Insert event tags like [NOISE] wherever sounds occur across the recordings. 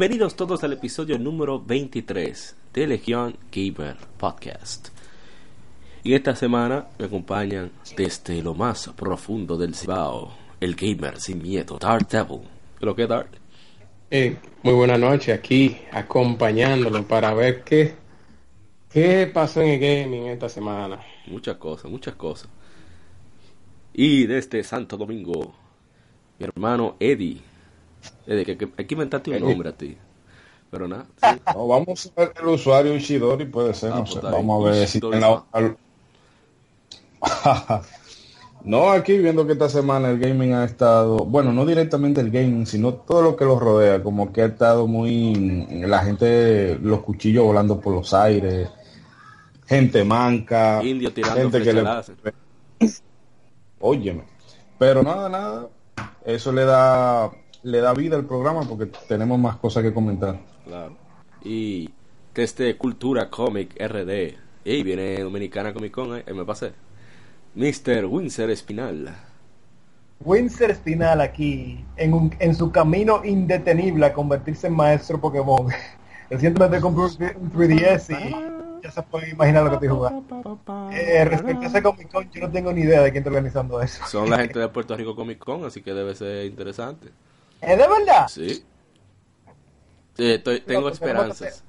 Bienvenidos todos al episodio número 23 de Legión Gamer Podcast. Y esta semana me acompañan desde lo más profundo del Cibao, el gamer sin miedo, Dark Devil. ¿Pero qué, Dark? Eh, muy buena noche aquí, acompañándolo para ver qué, qué pasó en el gaming esta semana. Muchas cosas, muchas cosas. Y desde Santo Domingo, mi hermano Eddie es que, que, hay que inventarte un nombre a ti. Pero nada. Sí. No, vamos a ver el usuario Ishidori, puede ser. Ah, no, pues sé. Vamos a ver si tiene la... [LAUGHS] No, aquí viendo que esta semana el gaming ha estado, bueno, no directamente el gaming, sino todo lo que lo rodea, como que ha estado muy, la gente, los cuchillos volando por los aires, gente manca, Indio tirando gente que le... Óyeme, pero nada, nada, eso le da le da vida al programa porque tenemos más cosas que comentar. Claro. Y que este Cultura Comic RD. Y viene Dominicana Comic Con, eh, me pasé. Mr. Windsor Espinal. Windsor Espinal aquí, en, un, en su camino indetenible a convertirse en maestro Pokémon. [LAUGHS] Recientemente compré un 3DS y ya se pueden imaginar lo que estoy jugando. Eh, respecto a ese Comic Con, yo no tengo ni idea de quién está organizando eso. Son la [LAUGHS] gente de Puerto Rico Comic Con, así que debe ser interesante. ¿Es de verdad? Sí. sí estoy, tengo esperanzas.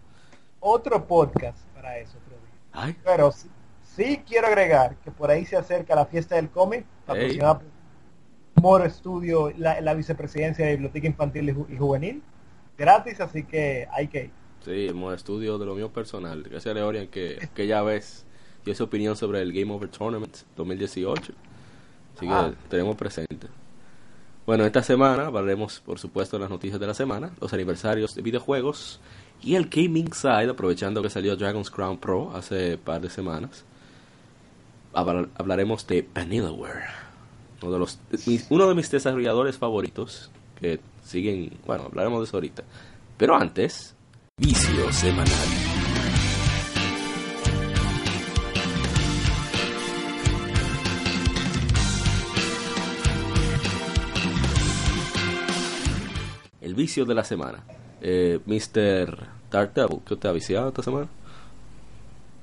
Otro podcast para eso, Ay. Pero sí, sí, quiero agregar que por ahí se acerca la fiesta del cómic, patrocinada por Moro Studio, la, la, vicepresidencia de Biblioteca Infantil y, Juvenil, gratis, así que hay que ir. Sí, el Moro Studio de lo mío personal. Gracias a Leorian que, que ya ves dio su opinión sobre el Game Over Tournament 2018. Así que ah. tenemos presente. Bueno, esta semana hablaremos, por supuesto, de las noticias de la semana, los aniversarios de videojuegos y el Gaming Side, aprovechando que salió Dragon's Crown Pro hace par de semanas. Hablaremos de Vanillaware, uno de, los, uno de mis desarrolladores favoritos, que siguen, bueno, hablaremos de eso ahorita. Pero antes, vicio semanal. El vicio de la semana. Eh, Mr. Dark Devil, ¿qué te ha viciado esta semana?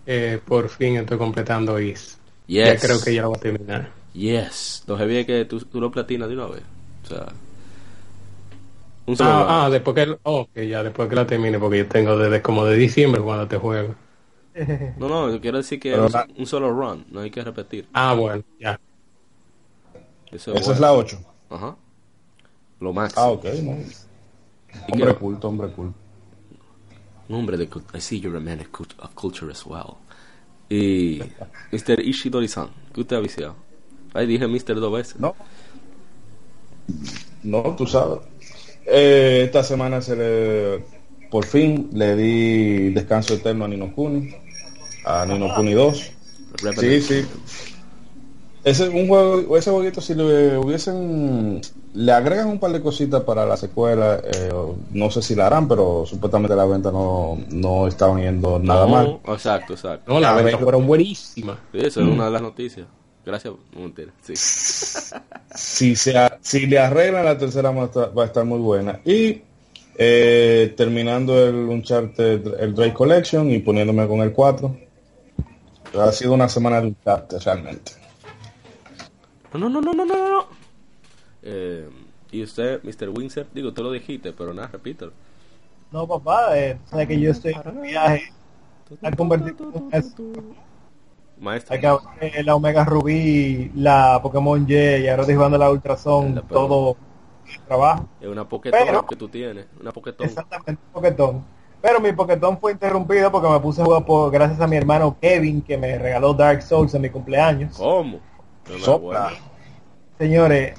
Eh, por fin estoy completando Is. Ya creo que ya lo voy a terminar. Yes. Lo que que tú, tú, lo platinas de una vez. O sea. Un solo ah, ah, después que, oh, que ya después que la termine, porque yo tengo desde como de diciembre cuando te juego. No, no, yo quiero decir que es un, solo run, no hay que repetir. Ah, bueno, ya. Eso es, Esa es la 8. Ajá. Lo más. Ah, ok, no. Hombre culto, hombre culto. Un hombre de I see you're a man of culture as well. Y [LAUGHS] Mr. Ishidori-san, ¿qué usted ha viciado? Ahí dije Mr. dos veces. No. No, tú sabes. Eh, esta semana se le por fin le di descanso eterno a Nino Kuni, a Nino Kuni 2. Sí, sí. Ese un juego, ese jueguito si le hubiesen le agregan un par de cositas para la secuela, eh, no sé si la harán, pero supuestamente la venta no, no estaban yendo nada mal. Exacto, exacto. No, la venta fueron buenísimas. Sí, eso es una de las noticias. Gracias, Sí. si, se, si le arreglan la tercera va a estar, muy buena. Y eh, terminando el Uncharted, el Drake Collection y poniéndome con el 4. Ha sido una semana de Uncharted realmente. No, no, no, no, no, no. Eh, y usted, Mr. Windsor, digo, tú lo dijiste, pero nada, repítelo. No, papá, eh, sabe que yo estoy en viaje a convertir Maestro. Eh, la Omega Rubí, la Pokémon Y y ahora estoy jugando la Ultrason, todo el trabajo. Es una Poketón que tú tienes, una Poketón. Exactamente, Poketón. Pero mi Poketón fue interrumpido porque me puse a jugar por, gracias a mi hermano Kevin que me regaló Dark Souls en mi cumpleaños. ¿Cómo? Señores,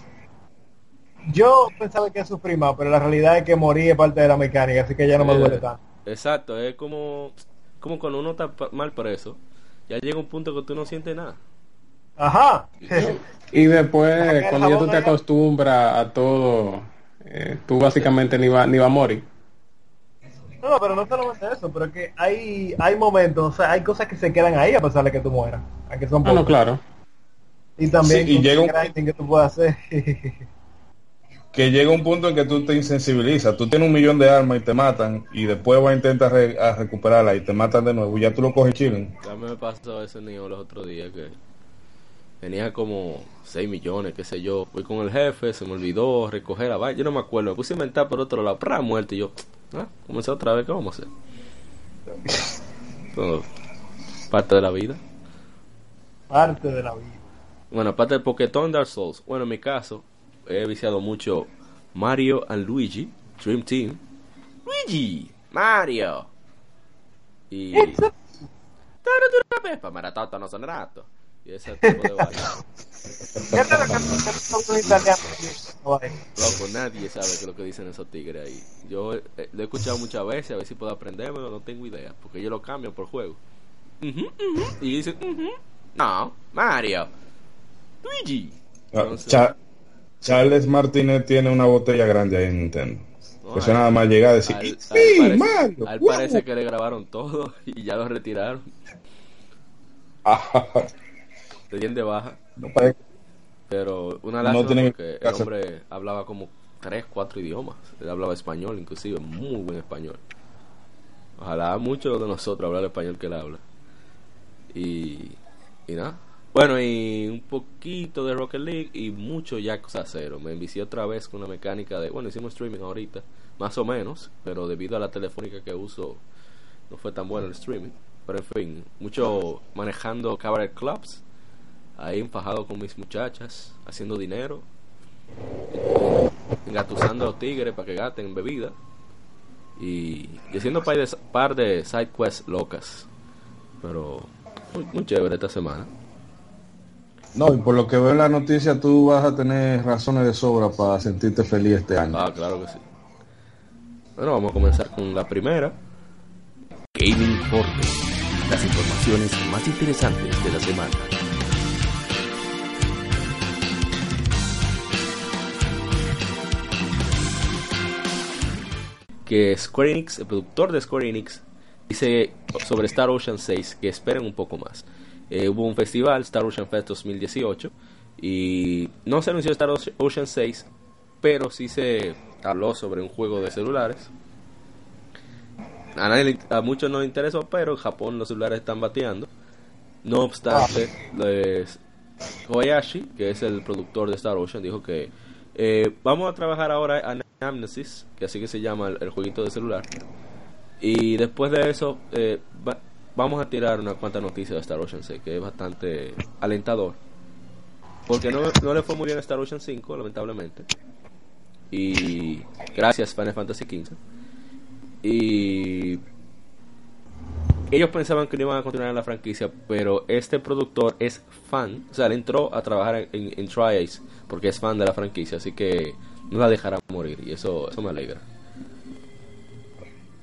yo pensaba que sufrí más, pero la realidad es que morí es parte de la mecánica, así que ya no me duele eh, tanto. Exacto, es como, como cuando uno está mal preso, ya llega un punto que tú no sientes nada. Ajá. y después, cuando ya tú te acostumbras a todo, eh, tú básicamente ni va, ni va a morir. No, pero no solamente eso, pero es que hay, hay momentos, o sea, hay cosas que se quedan ahí a pesar de que tú mueras. Aunque son ah, no, claro. Y también y llega un... que tú puedas hacer. [LAUGHS] que llega un punto en que tú te insensibilizas. Tú tienes un millón de armas y te matan, y después vas a intentar a recuperarla y te matan de nuevo. Y ya tú lo coges chilling. Ya me pasó ese niño los otros días que tenía como 6 millones, qué sé yo. Fui con el jefe, se me olvidó recoger la vaina. Yo no me acuerdo, me puse a inventar por otro lado, ¡pra! muerto. Y yo, ah, comencé otra vez, ¿qué vamos a hacer? [LAUGHS] Todo, parte de la vida. Parte de la vida. Bueno, aparte del Pokémon Dark Souls. Bueno, en mi caso, he viciado mucho Mario and Luigi, Dream Team. Luigi, Mario. Y. Pepa, maratata no son rato. Y ese tipo de Loco, nadie sabe qué es lo que dicen esos tigres ahí. Yo eh, lo he escuchado muchas veces, a ver si puedo aprender, pero no tengo idea. Porque ellos lo cambian por juego. Y dicen, no, Mario. Luigi. Ah, Charles Martínez tiene una botella grande ahí en Nintendo. eso nada más llega a decir, al, ¡Sí, Mario! Al parece que le grabaron todo [LAUGHS] y ya lo retiraron. Le de baja. Pero una lástima no porque el hombre hablaba como tres, cuatro idiomas. Él hablaba español, inclusive, muy buen español. Ojalá muchos de nosotros hablar el español que él habla. Y, y nada. Bueno, y un poquito de Rocket League y mucho Yakuza Zero. Me envicié otra vez con una mecánica de. Bueno, hicimos streaming ahorita, más o menos, pero debido a la telefónica que uso, no fue tan bueno el streaming. Pero en fin, mucho manejando cabaret clubs ahí empajado con mis muchachas, haciendo dinero, engatusando a los tigres para que gaten bebida y, haciendo par de, par de side quests locas. Pero muy, chévere esta semana. No, y por lo que veo en la noticia, tú vas a tener razones de sobra para sentirte feliz este año. Ah, claro que sí. Bueno, vamos a comenzar con la primera. Gaming Informe. Las informaciones más interesantes de la semana. que Square Enix, el productor de Square Enix, dice sobre Star Ocean 6 que esperen un poco más. Eh, hubo un festival, Star Ocean Fest 2018, y no se anunció Star Ocean 6, pero sí se habló sobre un juego de celulares. A, nadie, a muchos no les interesó, pero en Japón los celulares están bateando. No obstante, les, Kobayashi, que es el productor de Star Ocean, dijo que eh, vamos a trabajar ahora en Amnesis, que así que se llama el, jueguito de celular. Y después de eso, eh, vamos a tirar una cuanta noticias de Star Ocean 6, que es bastante alentador. Porque no, no le fue muy bien a Star Ocean 5, lamentablemente. Y gracias Final Fantasy XV. Y ellos pensaban que no iban a continuar en la franquicia, pero este productor es fan, o sea, él entró a trabajar en, en, en Tri-Ace porque es fan de la franquicia, así que no la dejará morir y eso, eso me alegra.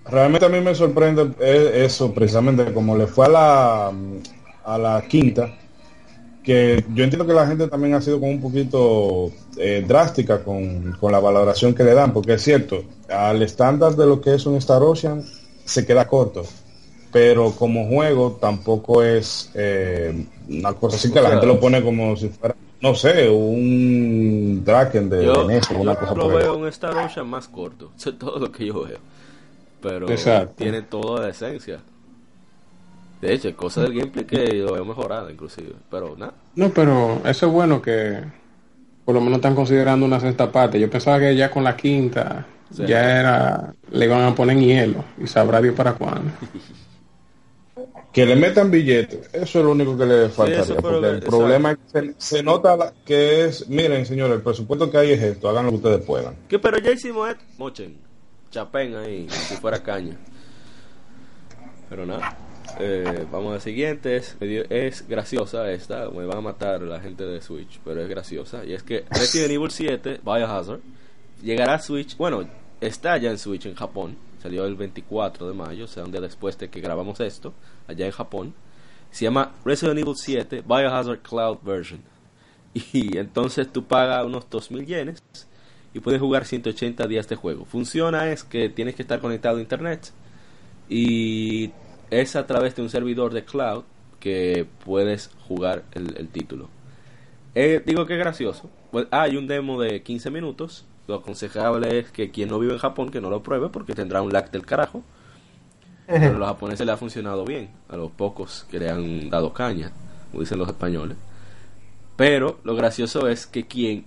Realmente a mí me sorprende eso, precisamente como le fue a la, a la quinta, que yo entiendo que la gente también ha sido como un poquito eh, drástica con, con, la valoración que le dan, porque es cierto, al estándar de lo que es un Star Ocean se queda corto, pero como juego tampoco es eh, una cosa así que la gente lo pone como si fuera no sé, un Draken de, yo, una cosa lo veo un Star Ocean más corto, [LAUGHS] eso es todo lo que yo veo. Pero tiene toda la esencia. De hecho, cosas del gameplay que lo veo mejorado inclusive, pero nada. No, pero eso es bueno que por lo menos están considerando una sexta parte. Yo pensaba que ya con la quinta ya era le iban a poner hielo y sabrá Dios para cuándo. [LAUGHS] que le metan billetes, eso es lo único que le faltaría, porque el problema es que se, nota que es, miren señores, el presupuesto que hay es esto, hagan lo que ustedes puedan. ¿Qué? Pero ya hicimos esto, mochen, chapen ahí, si fuera caña. Pero nada, eh, vamos a siguiente, es, graciosa esta, me van a matar la gente de Switch, pero es graciosa, y es que Resident Evil 7, Biohazard, llegará a Switch, bueno, está ya en Switch en Japón, salió el 24 de mayo, o sea, un día después de que grabamos esto, allá en Japón. Se llama Resident Evil 7 Biohazard Cloud Version. [LAUGHS] Y entonces tú pagas unos 2.000 yenes y puedes jugar 180 días de juego. Funciona es que tienes que estar conectado a internet y es a través de un servidor de cloud que puedes jugar el, título. Eh, digo que es gracioso. Pues, hay un demo de 15 minutos. Lo aconsejable es que quien no vive en Japón que no lo pruebe porque tendrá un lag del carajo. [LAUGHS] Pero a los japoneses le ha funcionado bien. A los pocos que le han dado caña, como dicen los españoles. Pero lo gracioso es que quien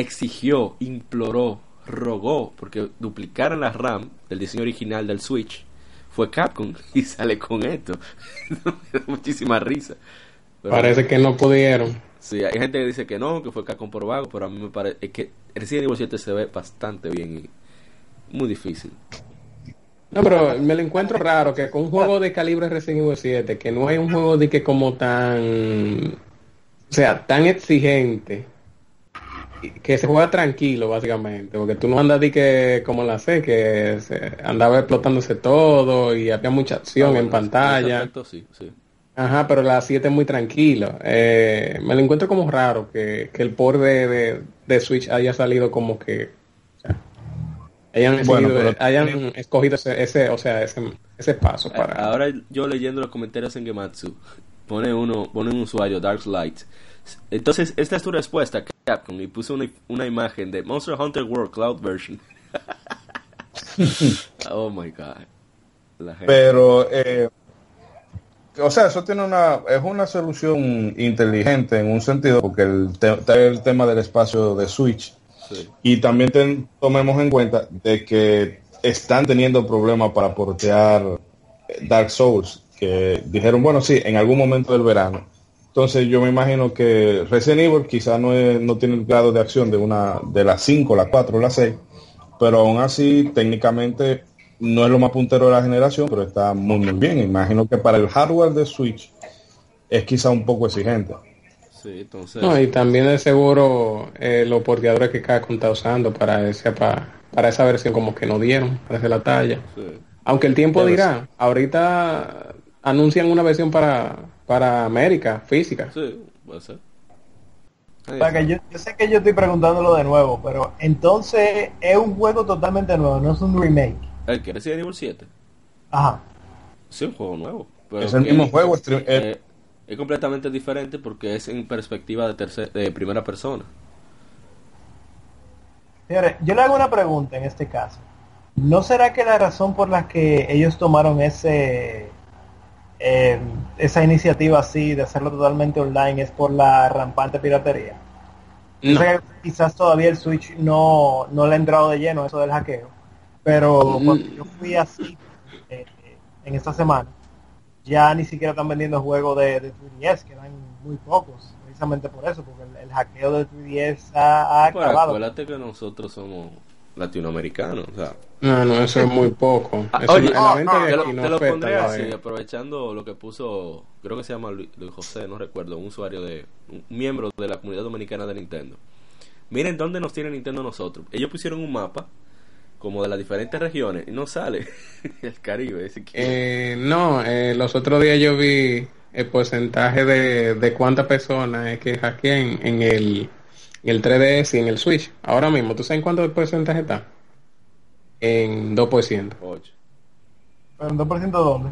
exigió, imploró, rogó porque duplicaran la RAM del diseño original del Switch fue Capcom [LAUGHS] y sale con esto. [LAUGHS] Muchísima risa. Parece que no pudieron. Sí, hay gente que dice que no, que fue Capcom por vago, pero a mí me parece que Resident Evil 7 se ve bastante bien y muy difícil. No, pero me lo encuentro raro que con un juego de calibre Resident Evil 7, que no hay un juego de que como tan, o sea, tan exigente, que se juega tranquilo básicamente, porque tú no andas de que como la sé, que se andaba explotándose todo y había mucha acción ah, en pantalla. Ajá, pero la 7 es muy tranquilo. Eh, me lo encuentro como raro que, el port de, de, Switch haya salido como que hayan, hayan escogido ese, ese, o sea, ese, ese paso para. Ahora yo leyendo los comentarios en Gematsu, pone uno, pone un usuario Dark Light entonces, esta es tu respuesta, Capcom. Y puse una, una imagen de Monster Hunter World Cloud Version. [LAUGHS] oh my god. Pero, eh, o sea, eso tiene una, es una solución inteligente en un sentido, porque el, el tema del espacio de Switch. Y también tomemos en cuenta de que están teniendo problemas para portear Dark Souls, que dijeron, bueno, sí, en algún momento del verano entonces yo me imagino que Resident Evil quizás no, no tiene el grado de acción de una de las 5, la 4, la 6, pero aún así técnicamente no es lo más puntero de la generación, pero está muy muy bien. Imagino que para el hardware de Switch es quizá un poco exigente. Sí, entonces... No, y también de seguro eh, los porteadores que cada está usando para, ese, para, para, esa versión como que no dieron, para hacer la talla. Aunque el tiempo dirá, ahorita anuncian una versión para para América, física. Sí, puede ser. que yo, sé que yo estoy preguntándolo de nuevo, pero entonces es un juego totalmente nuevo, no es un remake. ¿El que Resident Evil 7? Ajá. Sí, un juego nuevo. es el mismo juego. Es, eh, es completamente diferente porque es en perspectiva de, tercer, de primera persona. Señores, yo le hago una pregunta en este caso. ¿No será que la razón por la que ellos tomaron ese eh, esa iniciativa así de hacerlo totalmente online es por la rampante piratería. quizás todavía el Switch no, no le ha entrado de lleno eso del hackeo, pero mm. cuando yo fui así eh, en esta semana, ya ni siquiera están vendiendo juegos de, de 3DS, que eran muy pocos, precisamente por eso, porque el, hackeo de 3DS ha, acabado. Acuérdate que nosotros somos latinoamericano. O sea. No, no, eso es muy poco. Ah, oye, te, lo, pondré así, aprovechando lo que puso, creo que se llama Luis, José, no recuerdo, un usuario de, un miembro de la comunidad dominicana de Nintendo. Miren dónde nos tiene Nintendo nosotros. Ellos pusieron un mapa como de las diferentes regiones y no sale [LAUGHS] el Caribe. Eh, no, eh, los otros días yo vi el porcentaje de, de cuántas personas es que hackean en el en el 3DS y en el Switch. Ahora mismo, ¿tú sabes cuánto porcentaje está? En 2%. 8. ¿En 2% dónde?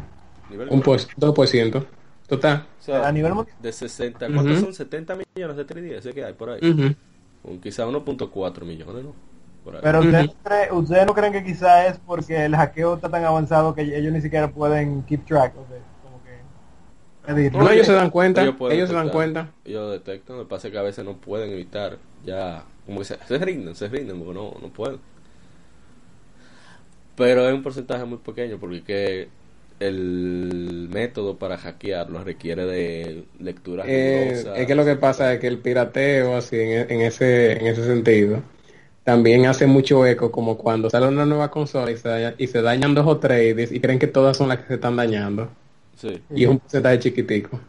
Un 2%. Total. O sea, a nivel de 60, ¿cuántos son? 70 millones de 3DS que hay por ahí. Uh quizá 1.4 millones, ¿no? Pero ustedes, no creen que quizá es porque el hackeo está tan avanzado que ellos ni siquiera pueden keep track. O no, ellos se dan cuenta, ellos, se dan cuenta. Ellos detectan, lo que pasa es que a veces no pueden evitar, ya, como que se, se rinden, se rinden, porque no, no pueden. Pero es un porcentaje muy pequeño, porque que el método para hackearlo requiere de lectura eh, es que lo que pasa es que el pirateo, así, en, en, ese, en ese sentido, también hace mucho eco, como cuando sale una nueva consola y se, y se dañan dos o tres y creen que todas son las que se están dañando. Y es un porcentaje chiquitico.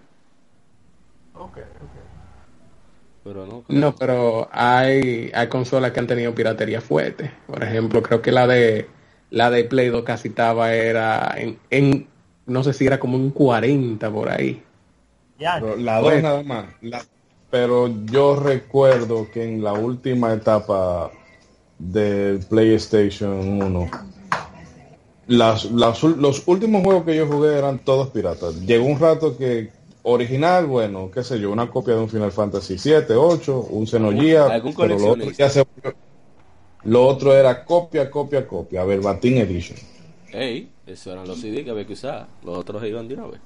Pero no, no, pero hay, hay consolas que han tenido piratería fuerte. Por ejemplo, creo que la de la de Play 2 casi estaba era en, en no sé si era como un 40 por ahí. Pero la 2 nada más. La, pero yo recuerdo que en la última etapa del PlayStation 1, las, las, los últimos juegos que yo jugué eran todos piratas. Llegó un rato que original, bueno, qué sé yo, una copia de un Final Fantasy 7, 8, un Xenogear, pero lo otro, ya se, lo otro era copia, copia, copia, Verbatim Edition. Ey, eso eran los CD que había que usar, los otros iban de una vez.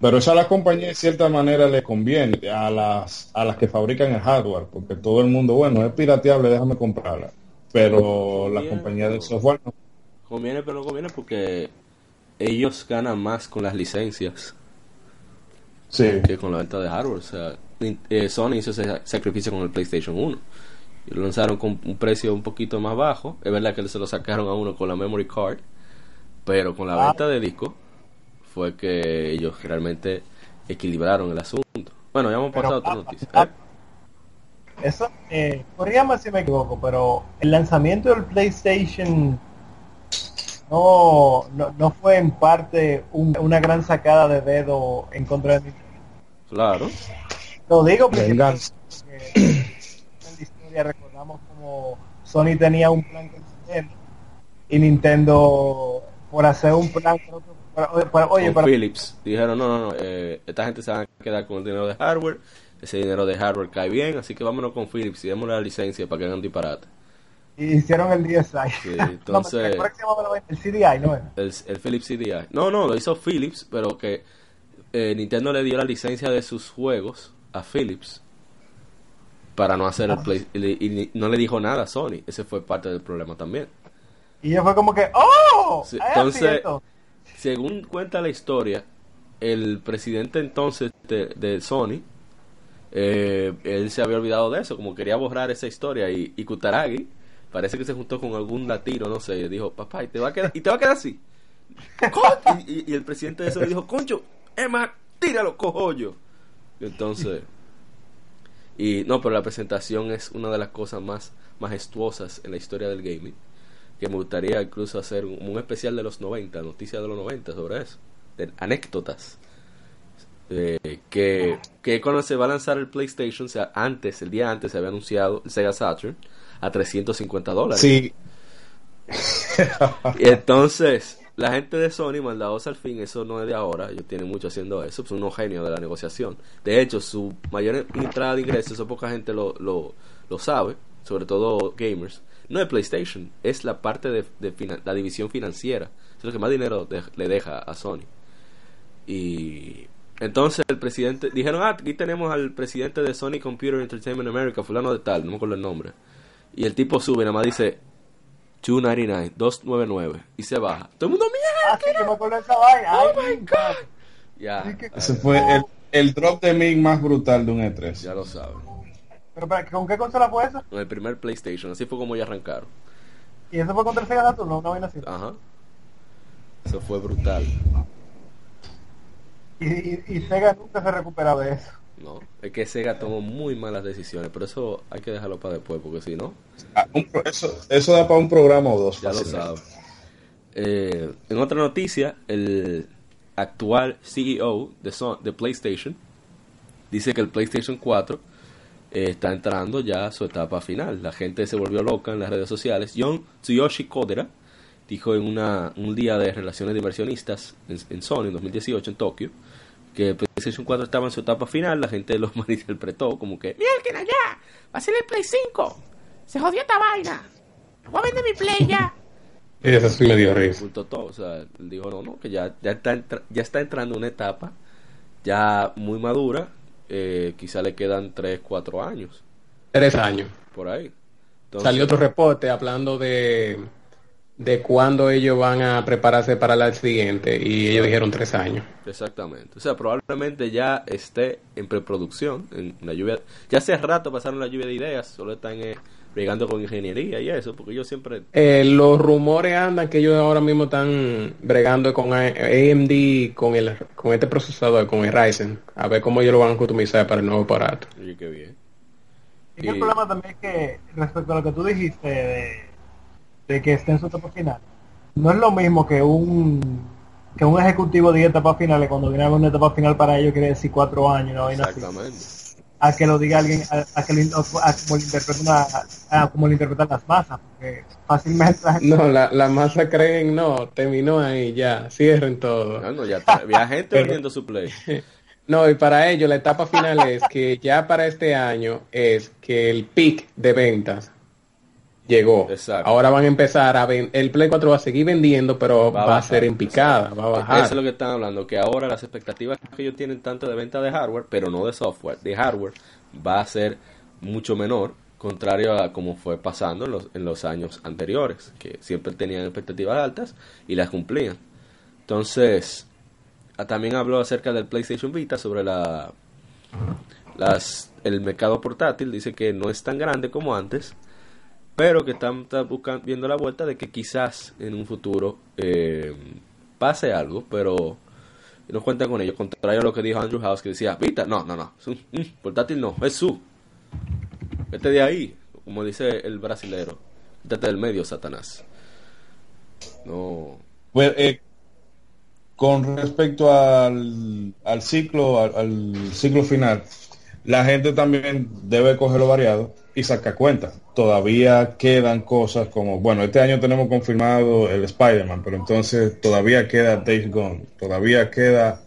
Pero eso a la compañía de cierta manera le conviene a las a las que fabrican el hardware, porque todo el mundo, bueno, es pirateable, déjame comprarla. Pero la compañía de software no. Conviene, pero no conviene porque ellos ganan más con las licencias sí. que con la venta de hardware. O sea, eh, Sony hizo ese sacrificio con el PlayStation 1. Y lo lanzaron con un precio un poquito más bajo. Es verdad que se lo sacaron a uno con la memory card, pero con la ah. venta de disco fue que ellos realmente equilibraron el asunto. Bueno, ya hemos pasado a otra ah, noticia. Ah, eso, eh, corrígame si me equivoco, pero el lanzamiento del PlayStation no, no, fue en parte una gran sacada de dedo en contra de Nintendo. Claro. Lo digo porque, en la historia recordamos como Sony tenía un plan con Nintendo y Nintendo por hacer un plan oye, con Philips dijeron no, no, no, eh, esta gente se va a quedar con el dinero de hardware, ese dinero de hardware cae bien, así que vámonos con Philips y démosle la licencia para que hagan disparate. Y hicieron el DSi. Sí, [LAUGHS] entonces, el CDI, ¿no? El, el Philips CDI. No, no, lo hizo Philips, pero que eh, Nintendo le dio la licencia de sus juegos a Philips para no hacer el ah. play y, no le dijo nada a Sony. Ese fue parte del problema también. Y fue como que, ¡oh! entonces, según cuenta la historia, el presidente entonces de, Sony, eh, él se había olvidado de eso, como quería borrar esa historia y, y Kutaragi parece que se juntó con algún latino, no sé, y dijo, papá, y te va a quedar, y te va a quedar así. [LAUGHS] y, y, el presidente de eso le dijo, concho, Emma, tíralo, cojollo. Y entonces, y no, pero la presentación es una de las cosas más majestuosas en la historia del gaming. Que me gustaría incluso hacer un, especial de los 90, noticias de los 90 sobre eso, de anécdotas. Eh, que, que cuando se va a lanzar el PlayStation, o sea, antes, el día antes se había anunciado el Sega Saturn a 350 dólares. Sí. [LAUGHS] y entonces, la gente de Sony, maldados al fin, eso no es de ahora, ellos tienen mucho haciendo eso, son unos genios de la negociación. De hecho, su mayor entrada de ingresos, eso poca gente lo, lo, lo sabe, sobre todo gamers, no es PlayStation, es la parte de, la división financiera, es lo que más dinero le deja a Sony. Y entonces el presidente, dijeron, ah, aquí tenemos al presidente de Sony Computer Entertainment America, fulano de tal, no me acuerdo el nombre y el tipo sube, nada más dice 299, 299 y se baja. Todo el mundo, mira, ah, sí, que me acuerdo esa vaina. Oh my god. Ya. Ese fue el, el drop de mig más brutal de un E3. Ya lo saben. ¿Pero para, con qué consola fue esa? Con el primer PlayStation, así fue como ya arrancaron. ¿Y eso fue contra el Sega Saturn? No, una vaina así. Ajá. Eso fue brutal. Y, y, y Sega nunca se recuperado de eso. No, es que Sega tomó muy malas decisiones, pero eso hay que dejarlo para después, porque si no... Ah, eso, eso da para un programa o dos. Ya lo sabes. Eh, en otra noticia, el actual CEO de, de PlayStation dice que el PlayStation 4 eh, está entrando ya a su etapa final. La gente se volvió loca en las redes sociales. John Tsuyoshi Kodera dijo en una, un día de relaciones de inversionistas en, en Sony en 2018 en Tokio que PlayStation 4 estaba en su etapa final, la gente lo [LAUGHS] malinterpretó como que, mira que allá, va a ser el Play 5, se jodió esta vaina, voy a vender mi Play ya. [LAUGHS] Eso sí me dio risa. Todo. O sea, dijo, no, no, que ya, ya, está, ya está entrando una etapa ya muy madura, eh, quizá le quedan 3, 4 años. 3 años. Por ahí. Salió otro reporte hablando de de cuándo ellos van a prepararse para la siguiente y ellos dijeron tres años. Exactamente. O sea, probablemente ya esté en preproducción, en la lluvia. Ya hace rato pasaron la lluvia de ideas, solo están eh, bregando con ingeniería y eso, porque ellos siempre... Eh, los rumores andan que ellos ahora mismo están bregando con AMD, con el con este procesador, con el Ryzen, a ver cómo ellos lo van a customizar para el nuevo aparato. Oye, qué bien. Y, el problema también es que, respecto a lo que tú dijiste de de que esté en su etapa final, no es lo mismo que un que un ejecutivo de etapa final cuando viene a una etapa final para ellos quiere decir cuatro años, no Exactamente. A que lo diga alguien, a, que lo, a, como lo interpreten a, como lo interpretan las masas, porque fácilmente No, la, la masa creen, no, terminó ahí, ya, cierren todo. No, no, ya había gente [LAUGHS] viendo su play. [LAUGHS] No, y para ello la etapa final es que ya para este año es que el pic de ventas llegó. Ahora van a empezar a vender, el Play 4 va a seguir vendiendo, pero va, a, ser en picada, va a bajar. Eso es lo que están hablando, que ahora las expectativas que ellos tienen tanto de venta de hardware, pero no de software, de hardware, va a ser mucho menor, contrario a como fue pasando en los, en los años anteriores, que siempre tenían expectativas altas y las cumplían. Entonces, ah, también habló acerca del PlayStation Vita sobre la las el mercado portátil, dice que no es tan grande como antes, pero que están, buscando, viendo la vuelta de que quizás en un futuro eh, pase algo, pero no cuentan con ello. Contrario a lo que dijo Andrew House, que decía, Vita, no, no, no, portátil no, es su. Vete de ahí, como dice el brasilero, vete del medio, Satanás. No. Bueno, eh, con respecto al, al ciclo, al ciclo final, la gente también debe cogerlo variado y sacar cuenta. Todavía quedan cosas como, bueno, este año tenemos confirmado el Spider-Man, pero entonces todavía queda Days Gone, todavía queda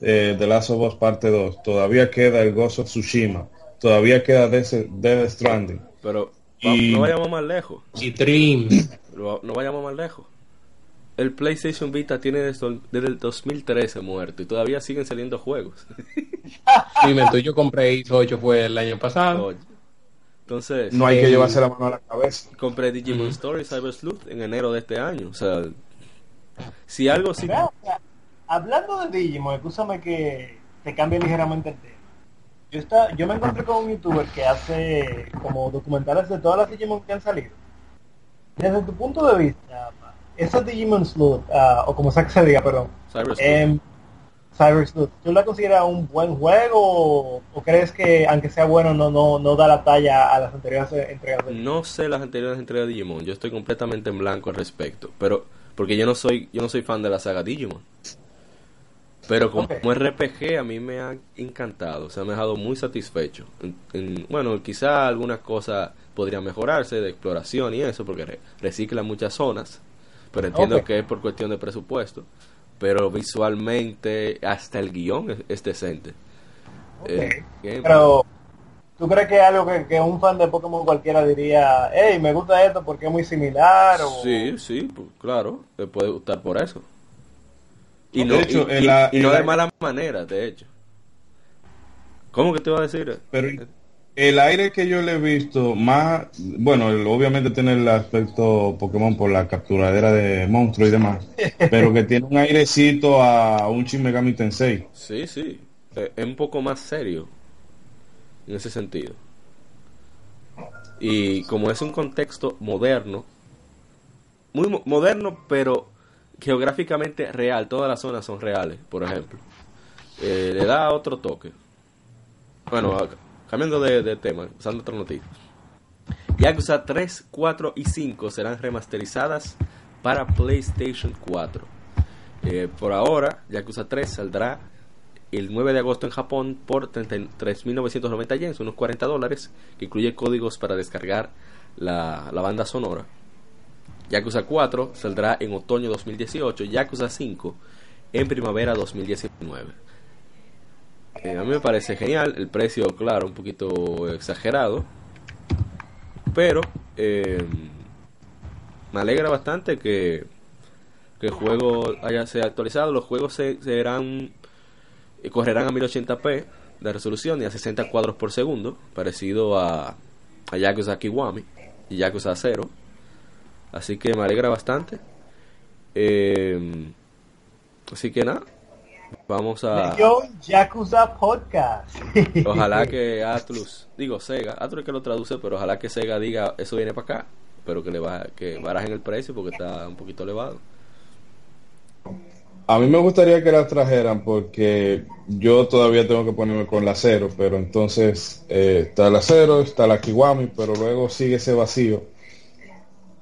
eh, The Last of Us Parte 2, todavía queda el Ghost of Tsushima, todavía queda Death, Stranding. Pero no vayamos más lejos. Y Dream. No vayamos más lejos el PlayStation Vita tiene desde, el 2013 muerto y todavía siguen saliendo juegos. [LAUGHS] Dime, tú yo compré X8 fue el año pasado. Entonces, no hay que llevarse la mano a la cabeza. Compré Digimon Story Cyber Sleuth en enero de este año. O sea, si algo sí. Hablando de Digimon, escúchame que te cambie ligeramente el tema. Yo, está, yo me encontré con un youtuber que hace como documentales de todas las Digimon que han salido. Desde tu punto de vista, esa Digimon Sleuth, uh, o como sea que se diga, perdón. Cyber eh, Cyber Sleuth, ¿tú la consideras un buen juego o, crees que aunque sea bueno no, no, no da la talla a las anteriores entregas? De no sé las anteriores entregas de Digimon, yo estoy completamente en blanco al respecto, pero porque yo no soy yo no soy fan de la saga Digimon. Pero como, RPG a mí me ha encantado, o sea, me ha dejado muy satisfecho. bueno, quizá algunas cosas podrían mejorarse de exploración y eso, porque recicla muchas zonas pero entiendo que es por cuestión de presupuesto. Pero visualmente, hasta el guion es, decente. Eh, pero, ¿tú crees que es algo que, un fan de Pokémon cualquiera diría, hey, me gusta esto porque es muy similar? O... Sí, sí, pues, claro, te puede gustar por eso. Y, no, y, no de mala manera, de hecho. ¿Cómo que te va a decir? Pero, el aire que yo le he visto, más, bueno, obviamente tiene el aspecto Pokémon por la capturadera de monstruos y demás, [LAUGHS] pero que tiene un airecito a un Shin Megami Tensei. Sí, sí, eh, es un poco más serio en ese sentido. Y como es un contexto moderno, muy moderno, pero geográficamente real, todas las zonas son reales, por ejemplo, eh, le da otro toque. Bueno, Cambiando de, tema, usando otra noticia. Yakuza 3, 4 y 5 serán remasterizadas para PlayStation 4. Eh, por ahora, Yakuza 3 saldrá el 9 de agosto en Japón por 33.990 yens, unos 40 dólares, que incluye códigos para descargar la, la banda sonora. Yakuza 4 saldrá en otoño 2018, Yakuza 5 en primavera 2019. Eh, a mí me parece genial, el precio, claro, un poquito exagerado, pero eh, me alegra bastante que, que el juego haya sido actualizado. Los juegos se, serán eh, correrán a 1080p de resolución y a 60 cuadros por segundo, parecido a, a Yakuza Kiwami y Yakuza 0. Así que me alegra bastante. así que nada, Vamos a. Yakuza Podcast. [LAUGHS] Ojalá que Atlus, digo Sega, Atlus es que lo traduce, pero ojalá que Sega diga eso viene para acá, pero que le va, que barajen el precio porque está un poquito elevado. A mí me gustaría que la trajeran porque yo todavía tengo que ponerme con la cero, pero entonces eh, está la cero, está la Kiwami, pero luego sigue ese vacío.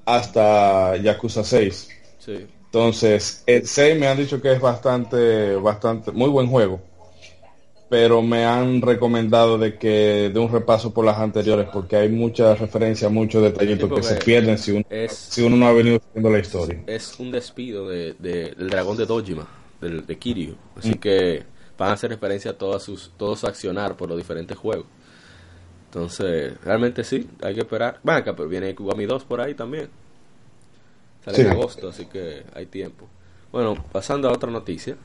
hasta Yakuza 6. Sí. Entonces, el 6 me han dicho que es bastante, bastante, muy buen juego. Pero me han recomendado de que de un repaso por las anteriores porque hay muchas referencias, muchos detallitos Sí, que se pierden si uno, es- si uno no ha venido viendo la historia. Es un despido de, de- del dragón de Dojima, del, de Kiryu. Así que van a hacer referencia a todas sus, todo su accionar por los diferentes juegos. Entonces, realmente sí, hay que esperar. Van acá, pero viene Kugami 2 por ahí también. Sale en agosto, así que hay tiempo. Bueno, pasando a otra noticia.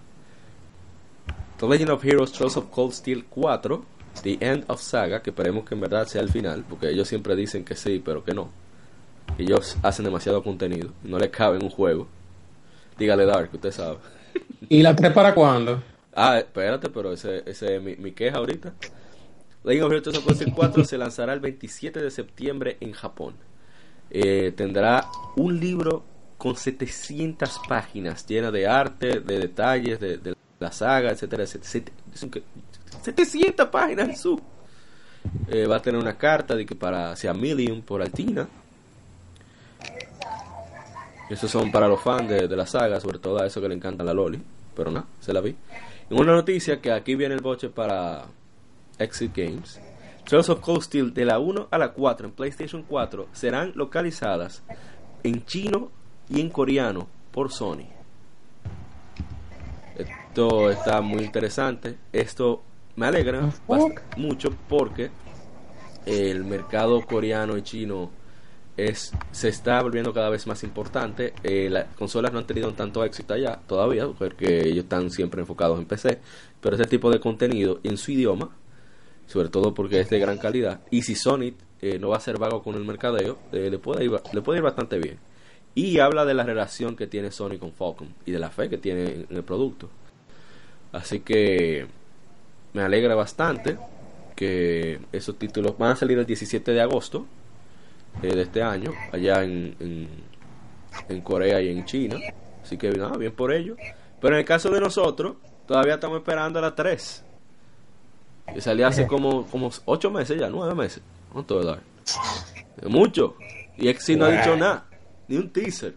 The Legend of Heroes Trails of Cold Steel 4, The End of Saga, que esperemos que en verdad sea el final, porque ellos siempre dicen que sí, pero que no. Ellos hacen demasiado contenido, no les cabe en un juego. Dígale Dark, usted sabe. ¿Y la 3 para cuándo? Ah, espérate, pero ese, ese es mi, mi queja ahorita. Legend of Heroes Trails of Cold Steel 4 se lanzará el 27 de septiembre en Japón. Eh, tendrá un libro con 700 páginas llena de arte, de detalles, de, la saga, etcétera, etcétera. Set- set- 700 páginas, Jesús. Eh, va a tener una carta de que para sea Million por Altina. Esos son para los fans de, la saga, sobre todo a eso que le encanta la Loli. Pero nada, se la vi. En una noticia que aquí viene el boche para Exit Games. Trails of Cold Steel de la 1 a la 4 en PlayStation 4 serán localizadas en chino y en coreano por Sony. Esto está muy interesante. Esto me alegra mucho porque el mercado coreano y chino es se está volviendo cada vez más importante. Eh, las consolas no han tenido tanto éxito allá todavía porque ellos están siempre enfocados en PC. Pero ese tipo de contenido en su idioma, sobre todo porque es de gran calidad, y si Sony eh, no va a ser vago con el mercadeo, eh, le, puede ir, le puede ir bastante bien. Y habla de la relación que tiene Sony con Falcon y de la fe que tiene en el producto. Así que me alegra bastante que esos títulos van a salir el 17 de agosto eh, de este año, allá en, en, en Corea y en China. Así que nada, bien por ello. Pero en el caso de nosotros, todavía estamos esperando a la 3. Que salía hace como, como 8 meses ya, 9 meses. ¿Cuánto de dar? [LAUGHS] Mucho. Y Exi no ha dicho nada, ni un teaser.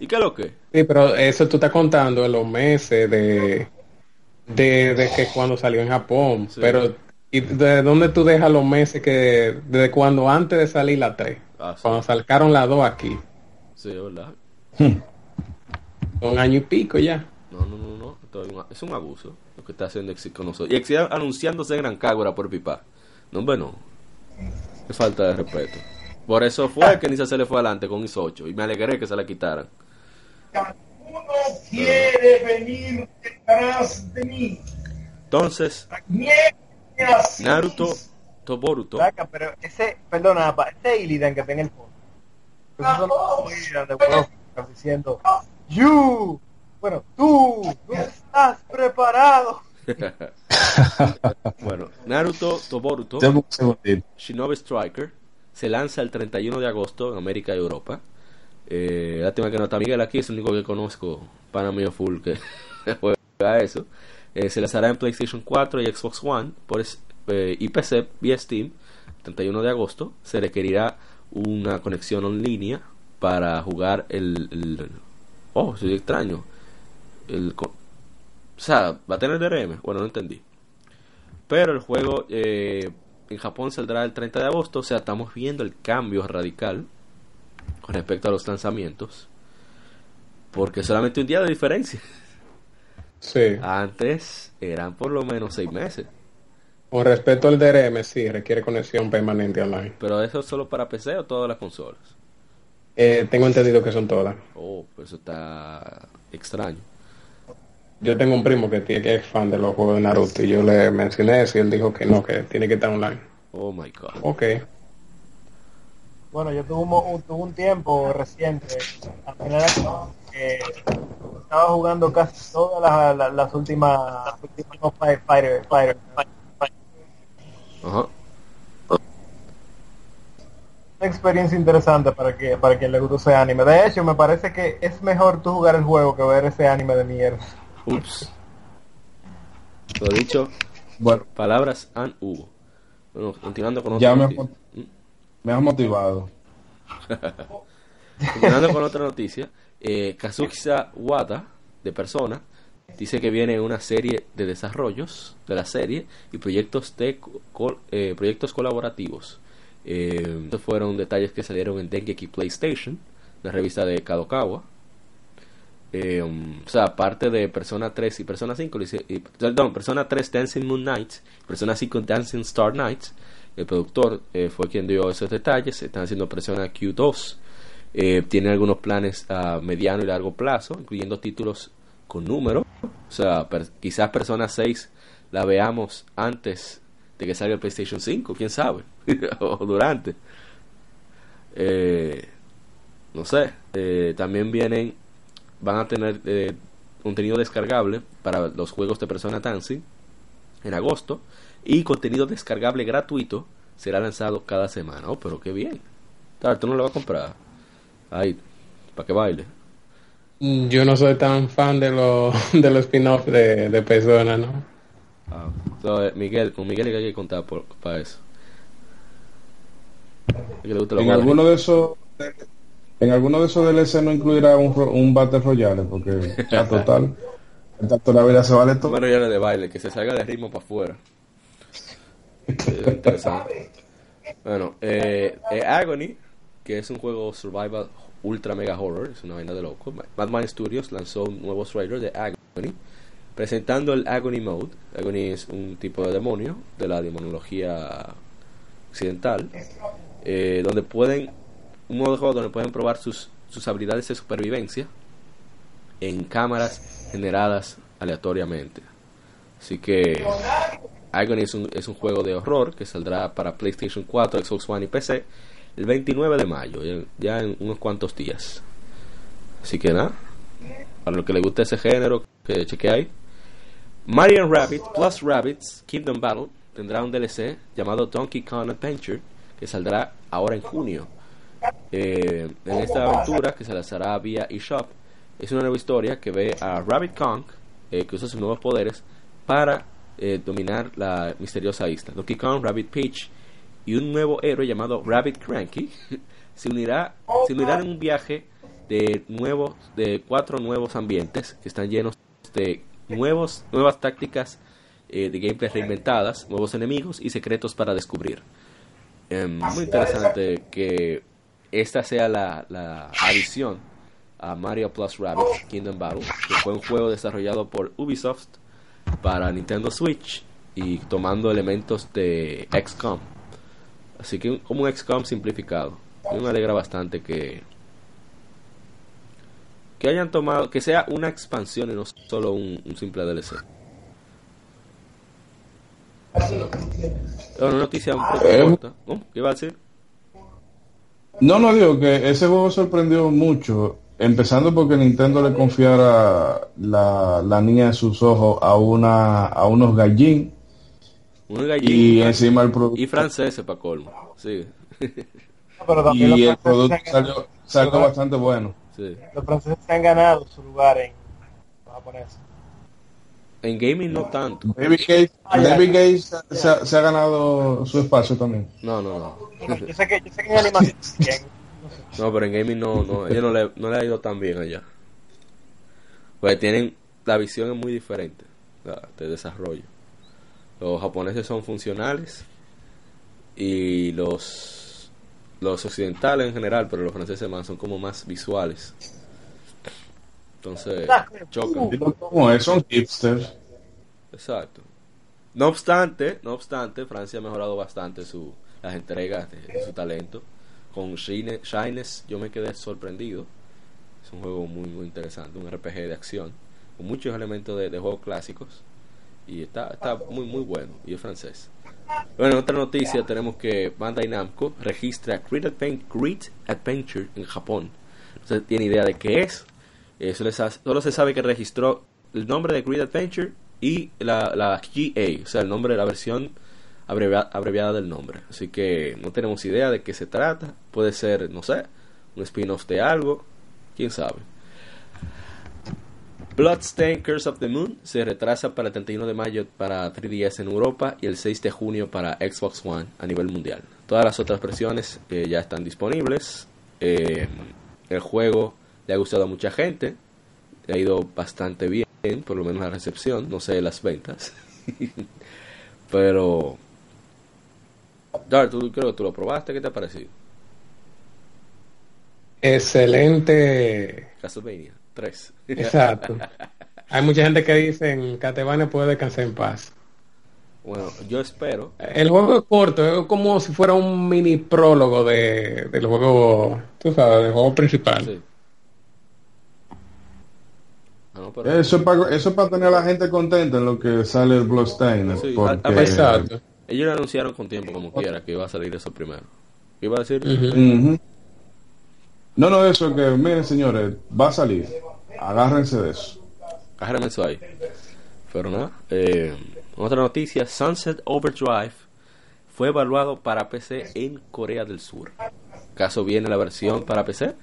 ¿Y qué es lo que? Sí, pero eso tú estás contando en los meses de, de, de que cuando salió en Japón. Sí. Pero, ¿y de dónde tú dejas los meses que, desde cuando antes de salir la 3? Ah, sí. Cuando sacaron las dos aquí. Sí, es verdad. Un año y pico ya. No, no, no, no. Es, un, es abuso lo que está haciendo Exit con nosotros. Y Exit anunciándose en Gran Cágora por pipa. No, hombre, no. Qué falta de respeto. Por eso fue que Nisa se le fue adelante con ISO 8. Y me alegré que se la quitaran. Uno quiere venir detrás de mí. Entonces. Naruto Toboruto. Saca, pero ese, perdona, pa, ese Illidan que está en el fondo. Son diciendo, You, bueno, tú, no estás preparado. [LAUGHS] bueno, Naruto Toboruto. Shinobi Striker se lanza el 31 de agosto en América y Europa. Eh, lástima que no está Miguel aquí, es el único que conozco, pana mío full que [LAUGHS] juega eso. Eh, se lanzará en PlayStation 4 y Xbox One por eh, y PC vía Steam 31 de agosto. Se requerirá una conexión en línea para jugar el... oh, soy extraño. El, o sea, ¿va a tener DRM? Bueno, no entendí. Pero el juego eh, en Japón saldrá el 30 de agosto. O sea, estamos viendo el cambio radical con respecto a los lanzamientos. Porque solamente un día de diferencia. Sí. Antes eran por lo menos seis meses. Con respecto al DRM, sí, requiere conexión permanente online. Pero eso es solo para PC o todas las consolas. Eh, tengo entendido que son todas. Oh, pues eso está extraño. Yo tengo un primo que, tiene, que es fan de los juegos de Naruto y yo le mencioné eso y él dijo que no, que tiene que estar online. Oh my god. Ok. Bueno, yo tuve un, tuve un tiempo reciente, a finales que estaba jugando casi todas las, las, las últimas, las últimas Fighter, Fighter, Fighter, Ajá. una experiencia interesante para que para quien le guste ese anime. De hecho, me parece que es mejor tú jugar el juego que ver ese anime de mierda. Ups. Lo dicho, Bueno, palabras and Hugo. Bueno, continuando con Ya otra me noticia. me has motivado. [LAUGHS] Continuando con otra noticia, eh, Kazuhisa Wada, de Persona, dice que viene una serie de desarrollos de la serie y proyectos de co- eh, proyectos colaborativos. Eh, estos fueron detalles que salieron en Dengeki PlayStation, la revista de Kadokawa. Eh, um, o sea, aparte de Persona 3 y Persona 5, le hice- y- perdón, Persona 3 Dancing Moon Knights, Persona 5 Dancing Star Knights, el productor eh, fue quien dio esos detalles. Están haciendo Persona Q2. Eh, tiene algunos planes a mediano y largo plazo, incluyendo títulos con número. O sea, quizás Persona 6 la veamos antes de que salga el PlayStation 5, quién sabe, [LAUGHS] o durante. Eh, no sé, también vienen, van a tener eh, contenido descargable para los juegos de Persona Dancing en agosto y contenido descargable gratuito será lanzado cada semana. Oh, pero qué bien. Tal, tú no lo vas a comprar. Ahí, para que baile. Yo no soy tan fan de los [LAUGHS] de los spin-off de, de Persona, ¿no? Ah, so, eh, Miguel, con Miguel hay que contar por, para eso. Es que le gusta los En alguno de esos en alguno de esos DLC no incluirá un, ro- un Battle Royale porque ya total [LAUGHS] tanto la vida se vale todo Bueno, ya no de baile, que se salga de ritmo para afuera. [LAUGHS] Eh, interesante. Bueno, eh, eh, Agony, que es un juego survival ultra mega horror, es una vaina de loco. Madman Studios lanzó un nuevo trailer de Agony, presentando el Agony Mode. Agony es un tipo de demonio de la demonología occidental, eh, donde pueden, un modo juego donde pueden probar sus, sus habilidades de supervivencia en cámaras generadas aleatoriamente. Así que Agony es un, es un juego de horror que saldrá para PlayStation 4, Xbox One y PC el 29 de mayo, ya, en unos cuantos días. Así que nada, para los que les guste ese género, que cheque ahí. Mario Rabbit Plus Rabbits Kingdom Battle tendrá un DLC llamado Donkey Kong Adventure que saldrá ahora en junio. Eh, en esta aventura que se lanzará vía eShop es una nueva historia que ve a Rabbit Kong eh, que usa sus nuevos poderes para eh, dominar la misteriosa isla. Donkey Kong, Rabbit Peach y un nuevo héroe llamado Rabbit Cranky [LAUGHS] se unirá se unirán en un viaje de nuevos de cuatro nuevos ambientes que están llenos de nuevos nuevas tácticas eh, de gameplay reinventadas, nuevos enemigos y secretos para descubrir. Em, muy interesante que esta sea la, la adición a Mario Plus Rabbids Kingdom Battle, que fue un juego desarrollado por Ubisoft para Nintendo Switch y tomando elementos de XCOM. Así que como un XCOM simplificado. Y me alegra bastante que que hayan tomado, que sea una expansión y no solo un, un simple DLC. Una noticia un poco Eh, corta. ¿Qué iba a decir? No no digo que ese juego sorprendió mucho empezando porque Nintendo le confiara la, la niña de sus ojos a una a unos gallín Un gallín y encima el producto y franceses para colmo. Sí, Pero y el producto salió, salió bastante bueno sí. los franceses se han ganado su lugar en los japoneses. En gaming no tanto. David Gates, David Gates se, ha- se ha ganado su espacio también No, no, no. Yo sé que, yo sé que en animación No, pero en gaming no, no, ellos no le, no le ha ido tan bien allá. Pues tienen, la visión es muy diferente la- de desarrollo. Los japoneses son funcionales y los, los occidentales en general, pero los franceses más son como más visuales. Entonces, chocan. como es son hipsters Exacto. No obstante, no obstante, Francia ha mejorado bastante su, las entregas de, de su talento. Con Shine- Shines yo me quedé sorprendido. Es un juego muy muy interesante, un RPG de acción, con muchos elementos de, de juegos clásicos. Y está, está muy muy bueno, y es francés. Bueno, en otra noticia tenemos que Bandai Namco registra Great Adventure en Japón. No se tiene idea de qué es. Solo se sabe que registró el nombre de Great Adventure y la, la GA, o sea, el nombre de la versión abrevia- abreviada del nombre. Así que no tenemos idea de qué se trata. Puede ser, no sé, un spin-off de algo. Quién sabe. Bloodstained Curse of the Moon se retrasa para el 31 de mayo para 3DS en Europa y el 6 de junio para Xbox One a nivel mundial. Todas las otras versiones eh, ya están disponibles. Eh, el juego le ha gustado a mucha gente, le ha ido bastante bien, por lo menos la recepción, no sé las ventas. [LAUGHS] Pero, Dar, tú creo que tú lo probaste, ¿qué te ha parecido? Excelente. Castlevania 3. Exacto. Hay mucha gente que dice en Castlevania puede descansar en paz. Bueno, yo espero. El juego es corto, es como si fuera un mini prólogo de, del juego, tú sabes, del juego principal. Sí. No, pero- Eso es para eso es para tener a la gente contenta en lo que sale el Bloodstained. Sí, porque- a- a- Exacto. Ellos lo anunciaron con tiempo, como quiera, que iba a salir eso primero. ¿Qué iba a decir? No, no, eso que, miren señores, va a salir. Agárrense de eso. Agárrame eso ahí. Pero nada. eh, otra noticia: Sunset Overdrive fue evaluado para PC en Corea del Sur. Caso viene la versión para PC,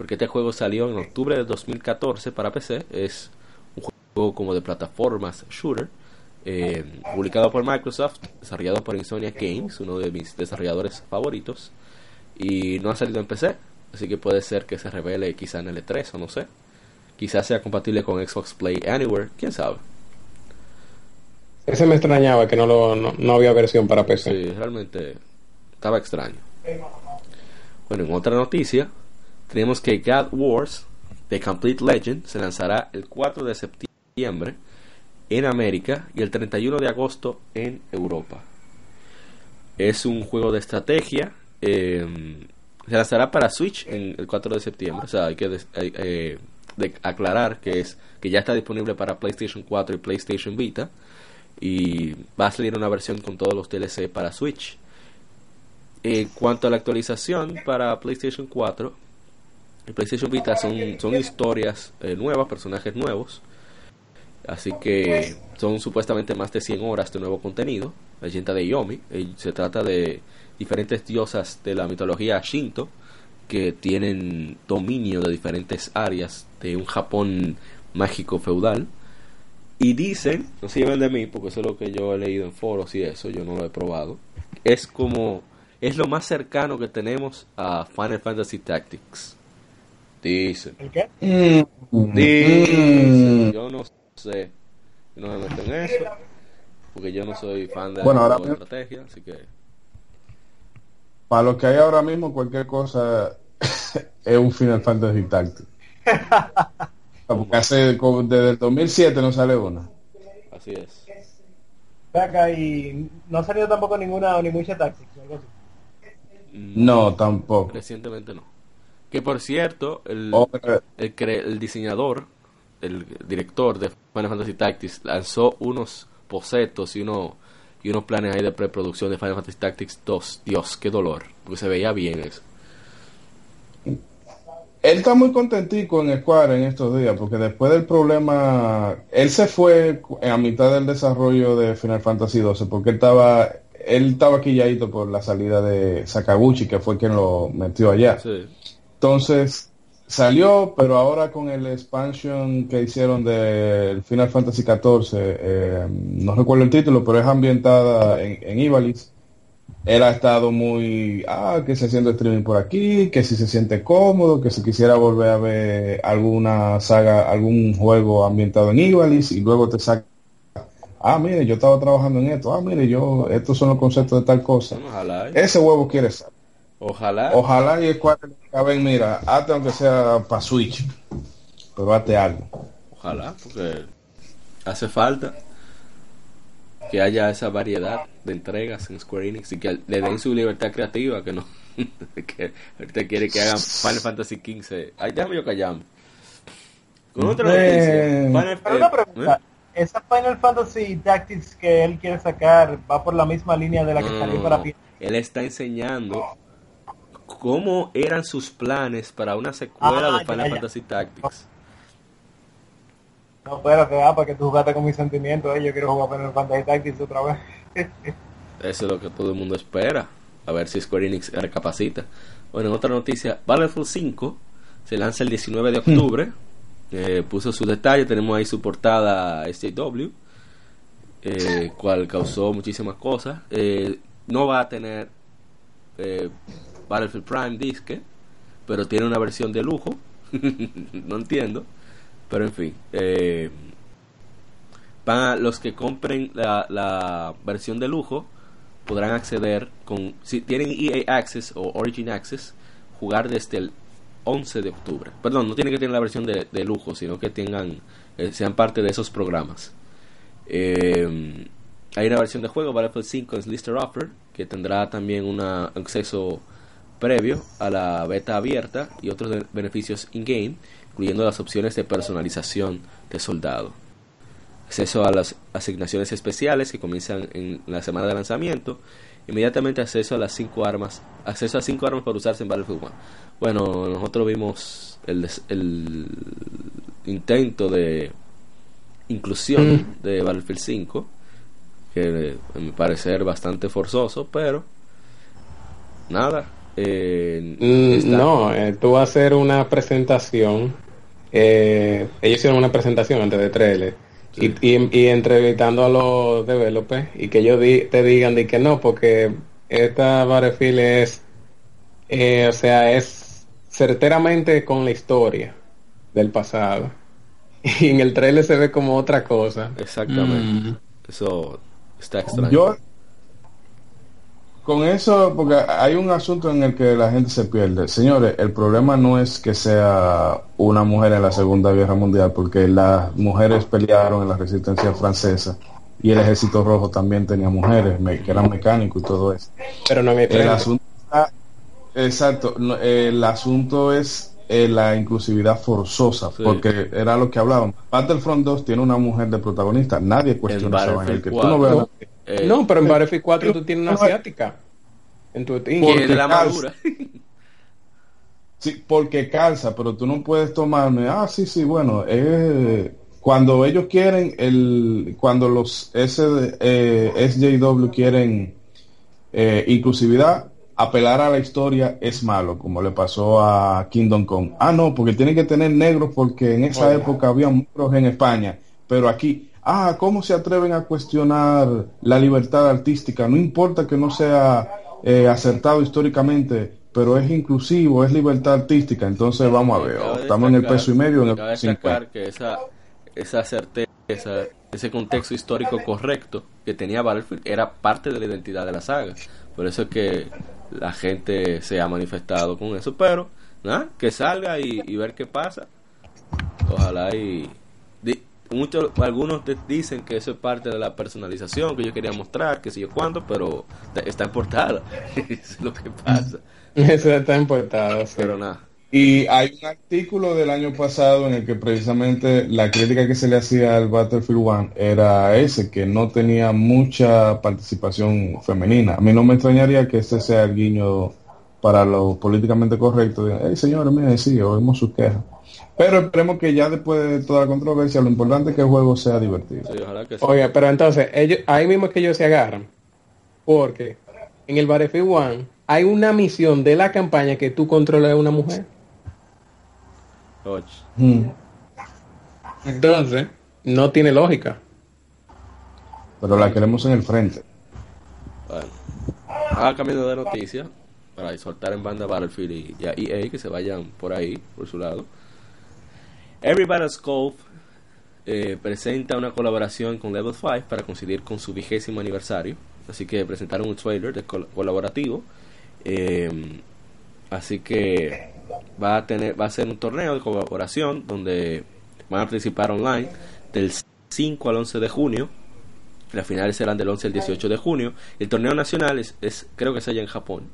porque este juego salió en octubre de 2014 para PC. Es un juego como de plataformas shooter, eh, publicado por Microsoft, desarrollado por Insomniac Games, uno de mis desarrolladores favoritos, y no ha salido en PC, así que puede ser que se revele quizá en el E3 o no sé. Quizás sea compatible con Xbox Play Anywhere, quién sabe. Ese me extrañaba que no, lo, no, no había versión para PC. Sí, realmente estaba extraño. Bueno, en otra noticia, tenemos que God Wars The Complete Legend se lanzará el 4 de septiembre en América y el 31 de agosto en Europa. Es un juego de estrategia. eh, se lanzará para Switch en el 4 de septiembre. O sea, hay que eh, aclarar que es que ya está disponible para PlayStation 4 y PlayStation Vita. Y va a salir una versión con todos los DLC para Switch. En cuanto a la actualización para PlayStation 4 y PlayStation Vita son, son historias eh, nuevas, personajes nuevos. Así que son supuestamente más de 100 horas de nuevo contenido. La leyenda de Yomi. eh, se trata de diferentes diosas de la mitología Shinto que tienen dominio de diferentes áreas de un Japón mágico feudal. Y dicen, no se lleven de mí, porque eso es lo que yo he leído en foros y eso, yo no lo he probado. Es como, es lo más cercano que tenemos a Final Fantasy Tactics. Dicen. ¿El qué? Dicen. Mm. Yo no sé. Yo no me meto en eso. Porque yo no soy fan de Bueno, la ahora- estrategia, así que. Para lo que hay ahora mismo, cualquier cosa [LAUGHS] es un Final Fantasy Tactics. [LAUGHS] Porque hace, desde el 2007 no sale una. Así es. Acá y no ha salido tampoco ninguna ni mucha Tactics así. No, tampoco. Recientemente no. Que por cierto, el, cre- el diseñador, el director de Final Fantasy Tactics lanzó unos bocetos y, uno, y unos planes ahí de preproducción de Final Fantasy Tactics 2. Dios, qué dolor. Porque se veía bien eso. Él está muy contentico en Square en estos días, porque después del problema, él se fue a mitad del desarrollo de Final Fantasy XII, porque él estaba, él estaba quilladito por la salida de Sakaguchi, que fue quien lo metió allá. Sí. Entonces, salió, pero ahora con el expansion que hicieron del Final Fantasy XIV, eh, no recuerdo el título, pero es ambientada en, en Ivalice. Él ha estado muy, ah, que se haciendo streaming por aquí, que si se siente cómodo, que si quisiera volver a ver alguna saga, algún juego ambientado en Ivalice y luego te saca, ah, mire, yo estaba trabajando en esto, ah, mire, yo, estos son los conceptos de tal cosa. Ese huevo quiere ser. Ojalá. Ojalá y Square le diga, ven, mira, hazte aunque sea para Switch, pero hazte algo. Ojalá, porque hace falta que haya esa variedad de entregas en Square Enix y que le den su libertad creativa, que no [LAUGHS] que ahorita quiere que hagan Final Fantasy XV. Ay, déjame yo callarme. Con otra Eh, noticia. Final- Pero una eh, pregunta, ¿esa Final Fantasy Tactics que él quiere sacar va por la misma línea de la que No, salió para no. Él está enseñando cómo eran sus planes para una secuela Ah, de Final ya, ya. Fantasy Tactics. No, espérate, ah, para que tú jugaste con mis sentimientos, eh, yo quiero jugar Final Fantasy Tactics otra vez. [LAUGHS] Eso es lo que todo el mundo espera. A ver si Square Enix recapacita. Bueno, en otra noticia, Battlefield 5 se lanza el 19 de octubre. Eh, puso su detalle, tenemos ahí su portada SJW, eh, cual causó muchísimas cosas. Eh, no va a tener eh, Battlefield Prime Disque, pero tiene una versión de lujo. [LAUGHS] no entiendo. Pero en fin. Eh, para los que compren la, versión de lujo, podrán acceder con. Si tienen EA Access o Origin Access, jugar desde el 11 de octubre. Perdón, no tienen que tener la versión de, lujo, sino que tengan eh, sean parte de esos programas. Eh, hay una versión de juego, Battlefield 5 es Lister Offer, que tendrá también un acceso previo a la beta abierta y otros beneficios in-game, incluyendo las opciones de personalización de soldado. Acceso a las asignaciones especiales que comienzan en la semana de lanzamiento. Inmediatamente acceso a las 5 armas. Acceso a 5 armas para usarse en Battlefield 1. Bueno, nosotros vimos el, el intento de inclusión Mm. de Battlefield 5 que a mi parecer bastante forzoso pero nada eh, Mm, No, eh, tú vas a hacer una presentación. eh, ellos hicieron una presentación antes de trailer. Sí. Y, y, y entrevistando a los developers y que ellos di- te digan de que no, porque esta Battlefield es, eh, o sea, es certeramente con la historia del pasado. [LAUGHS] Y en el trailer se ve como otra cosa. exactamente Mm. eso está extraño Yo, con eso, porque hay un asunto en el que la gente se pierde. Señores, el problema no es que sea una mujer en la Segunda Guerra Mundial, porque las mujeres pelearon en la resistencia francesa y el Ejército Rojo también tenía mujeres me- que eran mecánicos y todo eso. Pero no en mi El asunto, está- exacto, no, el asunto es eh, la inclusividad forzosa, Sí. porque era lo que hablaban. Battlefront 2 tiene una mujer de protagonista, nadie en cuestiona esa vaina. El Battlefield que tú 4 no veas eh, No, pero en Battlefield 4 tú tienes una asiática. En tu team. que porque la madura Sí, porque calza, pero tú no puedes tomarme, ah, sí, sí, bueno, eh, cuando ellos quieren, el, cuando los SD, eh, SJW quieren eh, inclusividad, apelar a la historia es malo, como le pasó a Kingdom Come. Ah, no, porque tienen que tener negros porque en esa Oye. época había negros en España, pero aquí, ah, ¿cómo se atreven a cuestionar la libertad artística? No importa que no sea eh, acertado históricamente, pero es inclusivo, es libertad artística, entonces vamos a ver, Cabe estamos en el peso y medio, en el 50. destacar que esa esa certeza ese contexto histórico correcto que tenía Battlefield era parte de la identidad de la saga por eso es que la gente se ha manifestado con eso pero nada que salga y, y ver qué pasa ojalá y muchos algunos te dicen que eso es parte de la personalización que yo quería mostrar que sé yo cuándo pero está- en portada [LAUGHS] es lo que pasa [LAUGHS] Eso está en portada, sí. pero nada Y hay un artículo del año pasado en el que precisamente la crítica que se le hacía al Battlefield 1 era ese, que no tenía mucha participación femenina. A mí no me extrañaría que ese sea el guiño para lo políticamente correcto. De, hey, señores, miren, sí, oímos sus quejas. Pero esperemos que ya después de toda la controversia, lo importante es que el juego sea divertido. sí, ojalá que sí. Oye, pero entonces, ellos, ahí mismo es que ellos se agarran. Porque en el Battlefield 1 hay una misión de la campaña que tú controlas a una mujer. Och. Mm. Entonces, no tiene lógica. Pero la queremos en el frente. Bueno, ah, cambiando de noticia para soltar en banda Battlefield y, y a EA que se vayan por ahí, por su lado. Everybody's Golf eh, presenta una colaboración con Level 5 para coincidir con su vigésimo aniversario. Así que presentaron un trailer de col- colaborativo. Eh, así que va a tener va a ser un torneo de colaboración donde van a participar online del 5 al 11 de junio las finales serán del 11 al 18 de junio. El torneo nacional es, es- creo que es allá en Japón.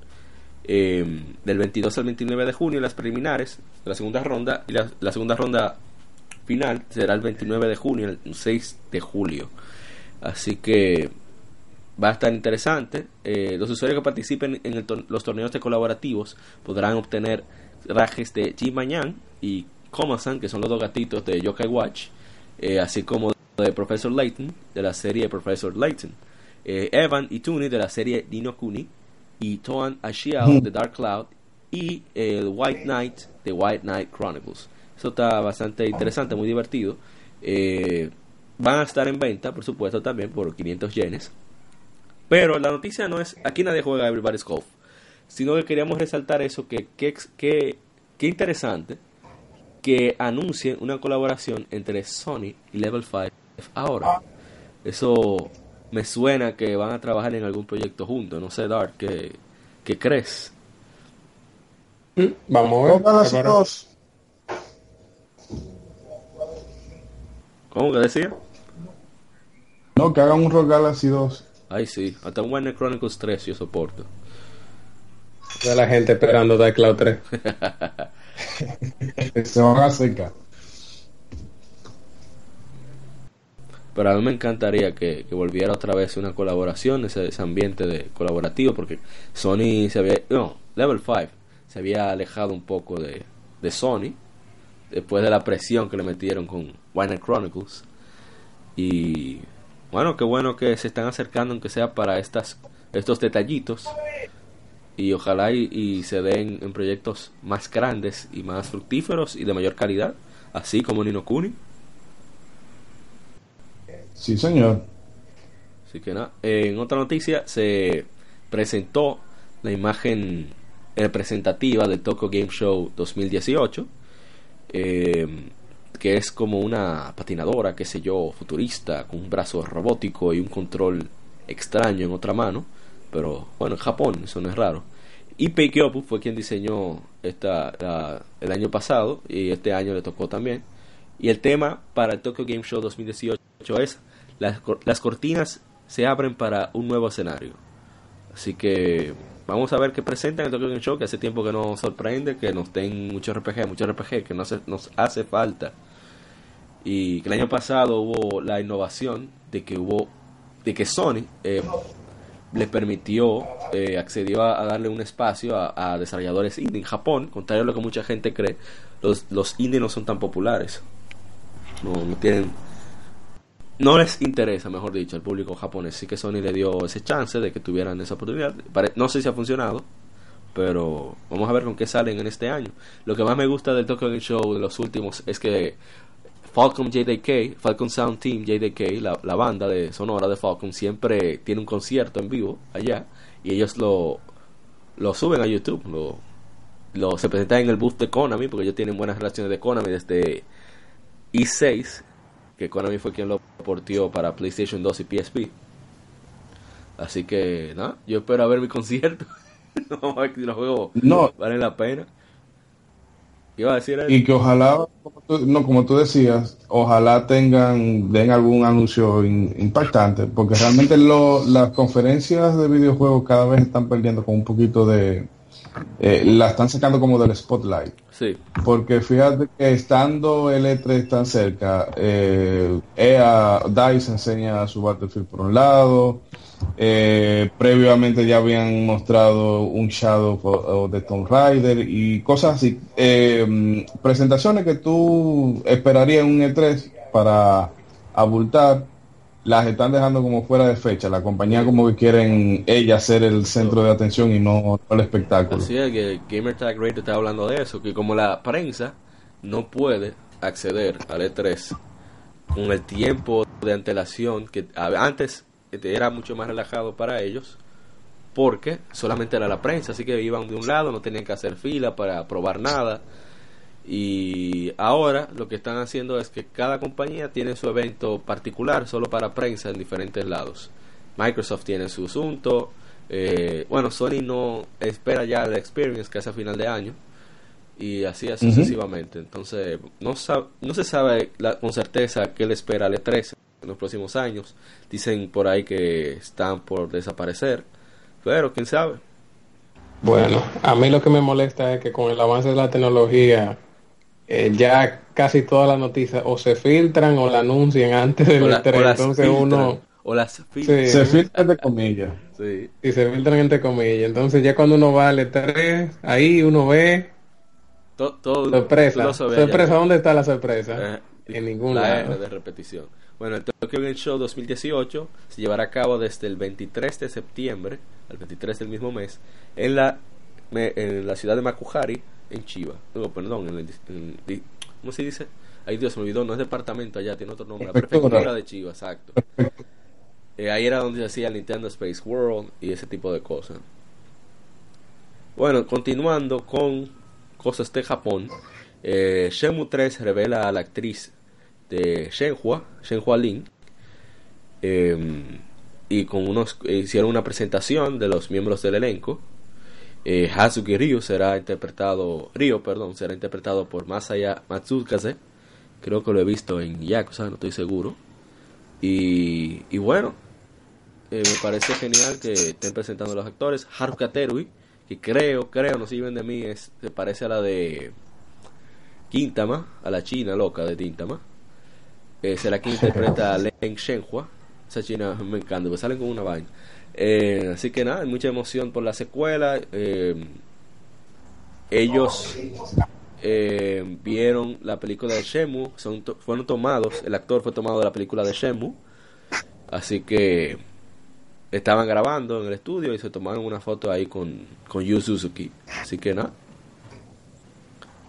Eh, del 22 al 29 de junio las preliminares la segunda ronda y la, segunda ronda final será el 29 de junio el 6 de julio. Así que va a estar interesante. Eh, los usuarios que participen en el los torneos de colaborativos podrán obtener trajes de Jimayan y Komasan, que son los dos gatitos de Yokai Watch, eh, así como de Professor Layton de la serie Professor Layton, eh, Evan y Tuni de la serie Nino Kuni, y Toan Ashiao de Dark Cloud y el White Knight de White Knight Chronicles. Eso está bastante interesante, muy divertido. Eh, van a estar en venta, por supuesto, también por 500 yenes. Pero la noticia no es, aquí nadie juega Everybody's Golf, sino que queríamos resaltar eso, que, que, que qué interesante que anuncien una colaboración entre Sony y Level 5 ahora. Eso me suena que van a trabajar en algún proyecto juntos. No sé, Dark, ¿qué, qué crees? Mm, Vamos a ver. Galaxy Ahora- 2. ¿Cómo que decía? No, que hagan un Rock Galaxy 2. Ay, sí, hasta un Warner Chronicles 3 yo soporto. de la gente esperando Dark Cloud 3. [LAUGHS] Se van a secar. Pero a mí me encantaría que, volviera otra vez una colaboración, ese, ese ambiente de colaborativo, porque Sony se había, no, Level 5 se había alejado un poco de, de Sony después de la presión que le metieron con Warner Chronicles. Y bueno, qué bueno que se están acercando, aunque sea para estas estos detallitos. Y ojalá y, y se den en proyectos más grandes y más fructíferos y de mayor calidad, así como Nino Kuni. Sí, señor. Así que nada, en otra noticia se presentó la imagen representativa del Tokyo Game Show 2018, eh, que es como una patinadora, qué sé yo, futurista, con un brazo robótico y un control extraño en otra mano, pero bueno, en Japón, eso no es raro. Ipei Kyopu fue quien diseñó esta la- el año pasado y este año le tocó también. Y el tema para el Tokyo Game Show 2018 es las, las cortinas se abren para un nuevo escenario. Así que vamos a ver qué presentan en el Tokyo Game Show, que hace tiempo que nos sorprende, que nos den mucho RPG, mucho RPG, que nos hace, nos hace falta. Y que el año pasado hubo la innovación de que hubo, de que Sony eh, le permitió, eh, accedió a, darle un espacio a, a desarrolladores indie en Japón, contrario a lo que mucha gente cree, los, los indie no son tan populares. No, no tienen no les interesa, mejor dicho, al público japonés. Sí que Sony le dio ese chance de que tuvieran esa oportunidad. No sé si ha funcionado, pero vamos a ver con qué salen en este año. Lo que más me gusta del Tokyo Game Show de los últimos es que Falcon JDK, Falcon Sound Team JDK, la, la banda de sonora de Falcon, siempre tiene un concierto en vivo allá y ellos lo, lo suben a YouTube. Lo, se presentan en el booth de Konami porque ellos tienen buenas relaciones de Konami desde i6 que Konami fue quien lo portió para PlayStation 2 y PSP. Así que, nada, yo espero a ver mi concierto. [LAUGHS] Vamos a ver si los juegos No. valen la pena. ¿Qué iba a decir él? Y que ojalá, como tú- no, como tú decías, ojalá tengan, den algún anuncio in- impactante, porque realmente lo- las conferencias de videojuegos cada vez están perdiendo con un poquito de, eh, la están sacando como del spotlight. Sí, Porque fíjate que estando el E3 tan cerca, eh, EA, DICE enseña su Battlefield por un lado, eh, previamente ya habían mostrado un Shadow the Tomb Raider y cosas así. Eh, presentaciones que tú esperarías en un E3 para abultar, las están dejando como fuera de fecha. La compañía como que quieren ella ser el centro de atención y no el espectáculo. así es que Gamer Tag Radio está hablando de eso, que como la prensa no puede acceder al E3 con el tiempo de antelación que antes era mucho más relajado para ellos porque solamente era la prensa, así que iban de un lado, no tenían que hacer fila para probar nada. Y ahora lo que están haciendo es que cada compañía tiene su evento particular solo para prensa en diferentes lados. Microsoft tiene su asunto. eh, bueno, Sony no espera ya la Experience que hace a final de año. Y así Ujú. sucesivamente. Entonces, no, sab- no se sabe la- con certeza qué le espera al E3 en los próximos años. Dicen por ahí que están por desaparecer. Pero quién sabe. Bueno, a mí lo que me molesta es que con el avance de la tecnología, eh, ya casi todas las noticias o se filtran o la anuncian antes del la- E3. o las Entonces filtran, uno, O las filtran. Sí. Se filtra de comillas. Sí. y se filtran entre comillas. Entonces ya cuando uno va al E3, ahí uno ve To- todo, sorpresa. allá. Sorpresa, ¿dónde está la sorpresa? Eh, en ningún la lado. R de repetición. Bueno, el Tokyo Game Show 2018 se llevará a cabo desde el 23 de septiembre al 23 del mismo mes en la me- en la ciudad de Makuhari, en Chiba. No, perdón, en el en ¿cómo se dice? Ay Dios, me olvidó, no es departamento allá, tiene otro nombre. La Prefectura. de Chiba, exacto. Eh, ahí era donde se hacía Nintendo Space World y ese tipo de cosas. Bueno, continuando con cosas de Japón, eh, Shenmue 3 revela a la actriz de Shenhua, Shenhua Lin, eh, y con unos hicieron una presentación de los miembros del elenco. Eh, Hazuki Ryu será interpretado, Ryo, perdón, será interpretado por Masaya Matsukaze. Creo que lo he visto en Yakuza, no estoy seguro. Y, y bueno, eh, me parece genial que estén presentando los actores. Haruka Terui, que creo, creo, no sirven de mí, es, se parece a la de Quintama, a la china loca de Tintama. Eh, será quien interpreta a [LAUGHS] Len Shenhua. Esa china me encanta, me salen con una vaina. Eh, así que nada, mucha emoción por la secuela. Eh, ellos eh, vieron la película de Shemu, fueron tomados, el actor fue tomado de la película de Shemu. Así que estaban grabando en el estudio y se tomaron una foto ahí con, con Yu Suzuki. Así que nada,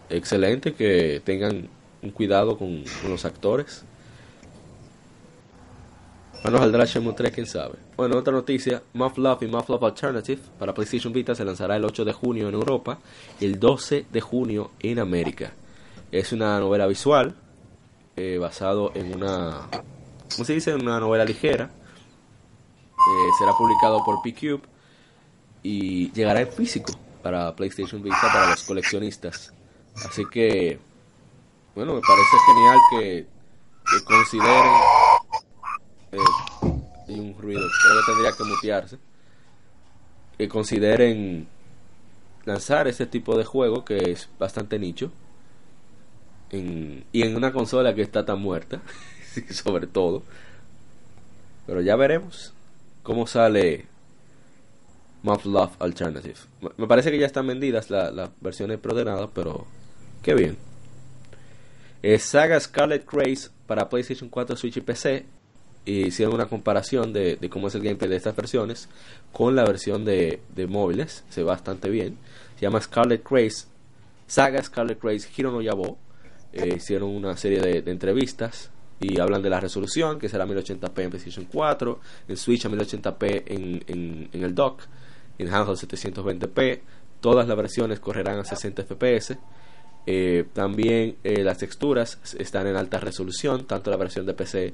excelente que tengan un cuidado con los actores. Bueno, saldrá Shenmue 3, quién sabe. Bueno, otra noticia, Muff Love y Muff Love Alternative para PlayStation Vita se lanzará el 8 de junio en Europa y el 12 de junio en América. Es una novela visual eh, basado en una, ¿cómo se dice? Una novela ligera. Eh, será publicado por P-Cube y llegará en físico para PlayStation Vita para los coleccionistas. Así que, bueno, me parece genial que, que consideren eh, hay un ruido, creo que tendría que mutearse. Que consideren lanzar este tipo de juego que es bastante nicho en- y en una consola que está tan muerta, [LAUGHS] sobre todo. Pero ya veremos cómo sale Muff Love Alternative. Me- parece que ya están vendidas la- las versiones preordenadas, pero qué bien. Eh, Saga Scarlet Craze para PlayStation 4, Switch y PC y hicieron una comparación de, cómo es el gameplay de estas versiones con la versión de, móviles. Se ve bastante bien. Se llama Scarlet Craze, Saga Scarlet Craze Hiro no Yabo. Eh, hicieron una serie de, entrevistas y hablan de la resolución, que será 1080p en PlayStation 4, en Switch a 1080p en, en, en el dock, en handheld 720p. Todas las versiones correrán a 60 fps. Eh, también eh, las texturas están en alta resolución, tanto la versión de PC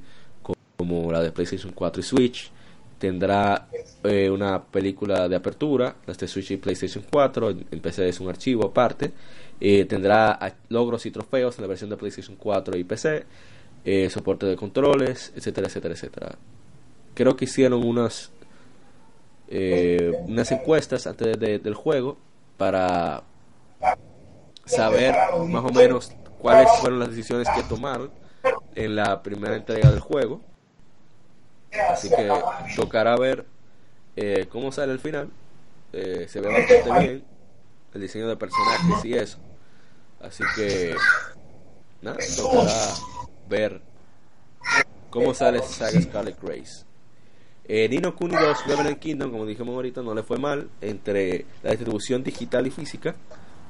como la de PlayStation 4 y Switch. Tendrá eh, una película de apertura, las de Switch y PlayStation 4. En PC es un archivo aparte. Eh, tendrá logros y trofeos en la versión de PlayStation 4 y PC. eh, soporte de controles, etcétera, etcétera, etcétera. Creo que hicieron unas unas encuestas antes de- del juego para saber más o menos cuáles fueron las decisiones que tomaron en la primera entrega del juego. Así que tocará ver eh, cómo sale el final. Eh, se ve bastante bien el diseño de personajes y eso. Así que nada, tocará ver cómo sale Saga Scarlet Grace. Eh, Nino Kuni 2 Revenant Kingdom, como dijimos ahorita, no le fue mal. Entre la distribución digital y física,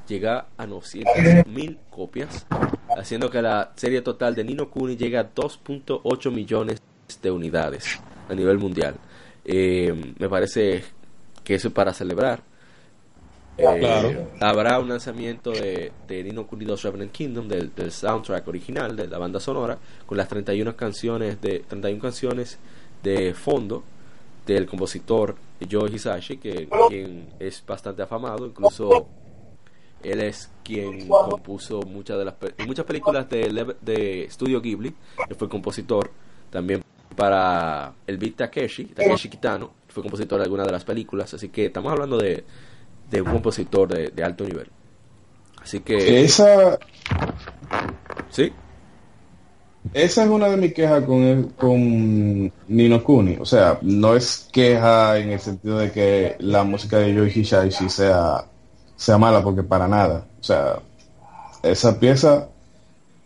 llega a 900.000 copias, haciendo que la serie total de Nino Kuni llegue a 2.8 millones de unidades a nivel mundial. Eh, me parece que eso es para celebrar. Eh, Claro. Habrá un lanzamiento de, de Nino Kuni 2 Revenant Kingdom, del, del soundtrack original, de la banda sonora, con las 31 canciones de 31 canciones de fondo del compositor Joe Hisashi, que quien es bastante afamado, incluso él es quien compuso muchas de las muchas películas de, de Studio Ghibli, que fue compositor también para el beat Takeshi, Takeshi Kitano, fue compositor de algunas de las películas, así que estamos hablando de, de un compositor de, de alto nivel. Así que, Esa, sí, esa es una de mis quejas con, el- con Nino Kuni. O sea, no es queja en el sentido de que la música de Yoji Hisaishi sea, sea mala, porque para nada. O sea, esa pieza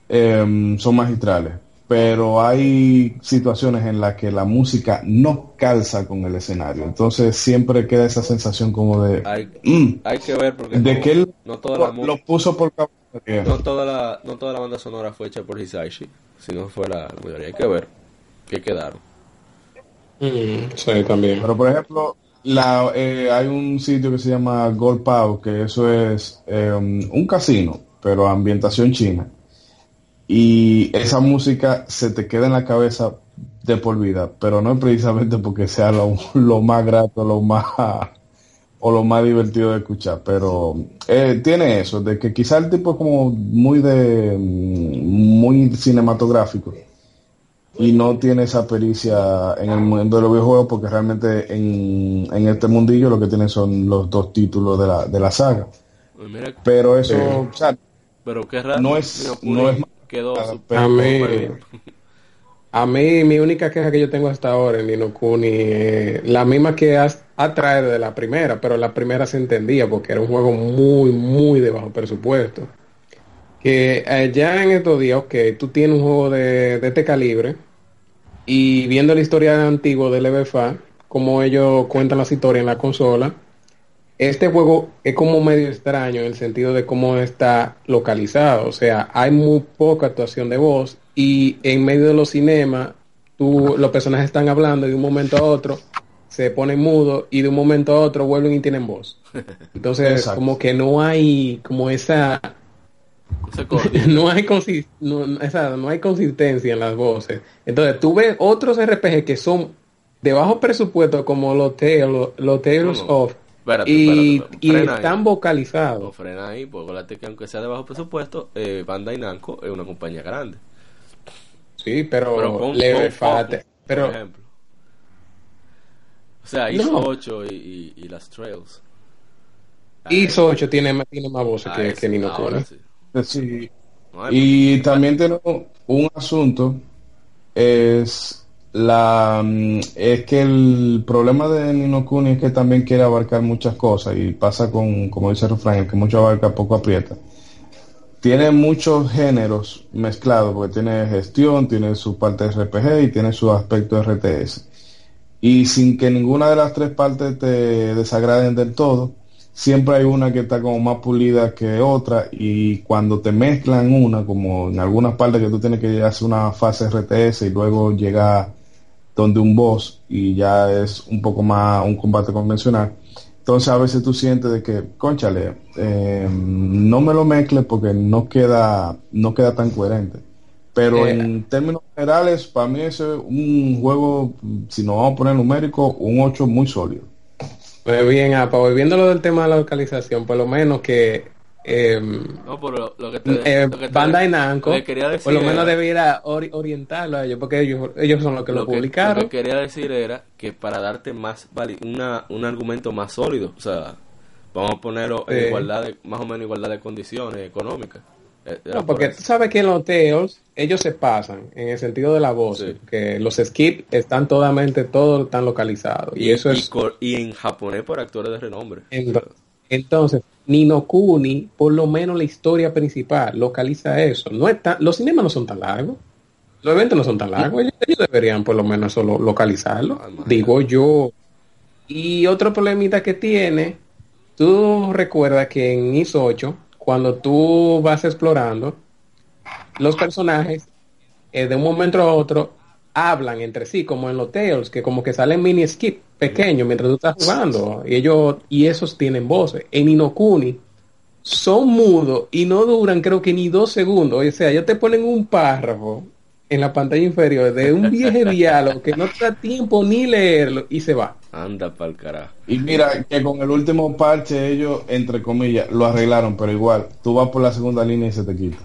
em, son magistrales. Pero hay situaciones en las que la música no calza con el escenario. Entonces siempre queda esa sensación como de... hay, "Mm, hay que ver porque de no, que él no toda la lo, puso por caballería. no toda la no toda la banda sonora fue hecha por Hisaishi, sino fue la mayoría. Hay que ver qué quedaron. Mm, sí, también. Pero por ejemplo, la, eh, hay un sitio que se llama Gold Pao, que eso es eh, un casino, pero ambientación china. Y esa música se te queda en la cabeza de por vida, pero no es precisamente porque sea lo, lo más grato, lo más o lo más divertido de escuchar, pero eh, tiene eso, de que quizá el tipo es como muy de muy cinematográfico y no tiene esa pericia en el mundo de los videojuegos porque realmente en, en este mundillo lo que tiene son los dos títulos de la, de la saga. Pues mira, Pero eso, Eh, o sea, pero qué raro. no es- Mira, no es- quedó súper A mí, a mí, mi única queja que yo tengo hasta ahora en Nino Kuni es la misma que has a traer de la primera, pero la primera se entendía porque era un juego muy, muy de bajo presupuesto. Que eh, ya en estos días, ok, tú tienes un juego de, de este calibre y viendo la historia antigua del EBFA, como ellos cuentan las historias en la consola, este juego es como medio extraño en el sentido de cómo está localizado. O sea, hay muy poca actuación de voz y en medio de los cinemas, tú, los personajes están hablando y de un momento a otro se ponen mudos y de un momento a otro vuelven y tienen voz. [LAUGHS] Entonces, Exacto. como que no hay como esa [LAUGHS] no hay consis- no, no- esa- no hay consistencia en las voces. Entonces, tú ves otros RPG que son de bajo presupuesto como los Tales, los Tales No, no. of Espérate, y, espérate, y ahí. están No, vocalizados. frena ahí, porque acuérdate que aunque sea de bajo presupuesto, eh, Bandai Namco es una compañía grande. Sí, pero, Pero con, le con falta- Focus, pero por ejemplo. O sea, No. ISO 8 y, y, y las Trails. ISO 8 tiene, tiene más voces Ah, que, que Nino ahora Kuni. sí. sí. No Y también tenemos un asunto, es la mm, es que el problema de Nino Kuni es que también quiere abarcar muchas cosas y pasa con, como dice el el que mucho abarca poco aprieta. Tiene muchos géneros mezclados, porque tiene gestión, tiene su parte de RPG y tiene su aspecto RTS. Y sin que ninguna de las tres partes te desagraden del todo, siempre hay una que está como más pulida que otra y cuando te mezclan una, como en algunas partes que tú tienes que hacer una fase RTS y luego llegar donde un boss y ya es un poco más un combate convencional, entonces a veces tú sientes de que, conchale, eh, no me lo mezcles porque no queda, no queda tan coherente. Pero Eh, en términos generales, para mí es un juego, si nos vamos a poner numérico, un 8 muy sólido. Pues bien, apa, volviendo a lo del tema de la localización, por lo menos que eh, No, pero lo que te, eh, lo que te- Bandai Namco, lo que quería decir por lo menos era- debiera ori- orientarlo a ellos, porque ellos, ellos son los que lo, publicaron. lo que quería decir era que para darte más una, un argumento más sólido, o sea, vamos a ponerlo en igualdad de, más o menos igualdad de condiciones económicas. Era No, por porque eso. tú sabes que en los Tales ellos se pasan en el sentido de la voz, Sí. que los skips están totalmente, todos están localizados. Y, eso es y en japonés por actores de renombre. Entonces, Nino Kuni, por lo menos la historia principal, localiza eso. No es tan- los cinemas no son tan largos. Los eventos no son tan largos. Ellos, ellos deberían por lo menos solo localizarlo. Ah. Digo yo. Y otro problemita que tiene, tú recuerdas que en ISO 8, cuando tú vas explorando, los personajes eh, de un momento a otro hablan entre sí, como en los Tales, que como que salen mini skip pequeños mientras tú estás jugando, y ellos, y esos tienen voces. En Inokuni son mudos y no duran creo que ni dos segundos. O sea, ellos te ponen un párrafo en la pantalla inferior de un viejo [LAUGHS] diálogo que no te da tiempo ni leerlo y se va. Anda pa'l carajo. Y mira que con el último parche ellos, entre comillas, lo arreglaron, pero igual, tú vas por la segunda línea y se te quita.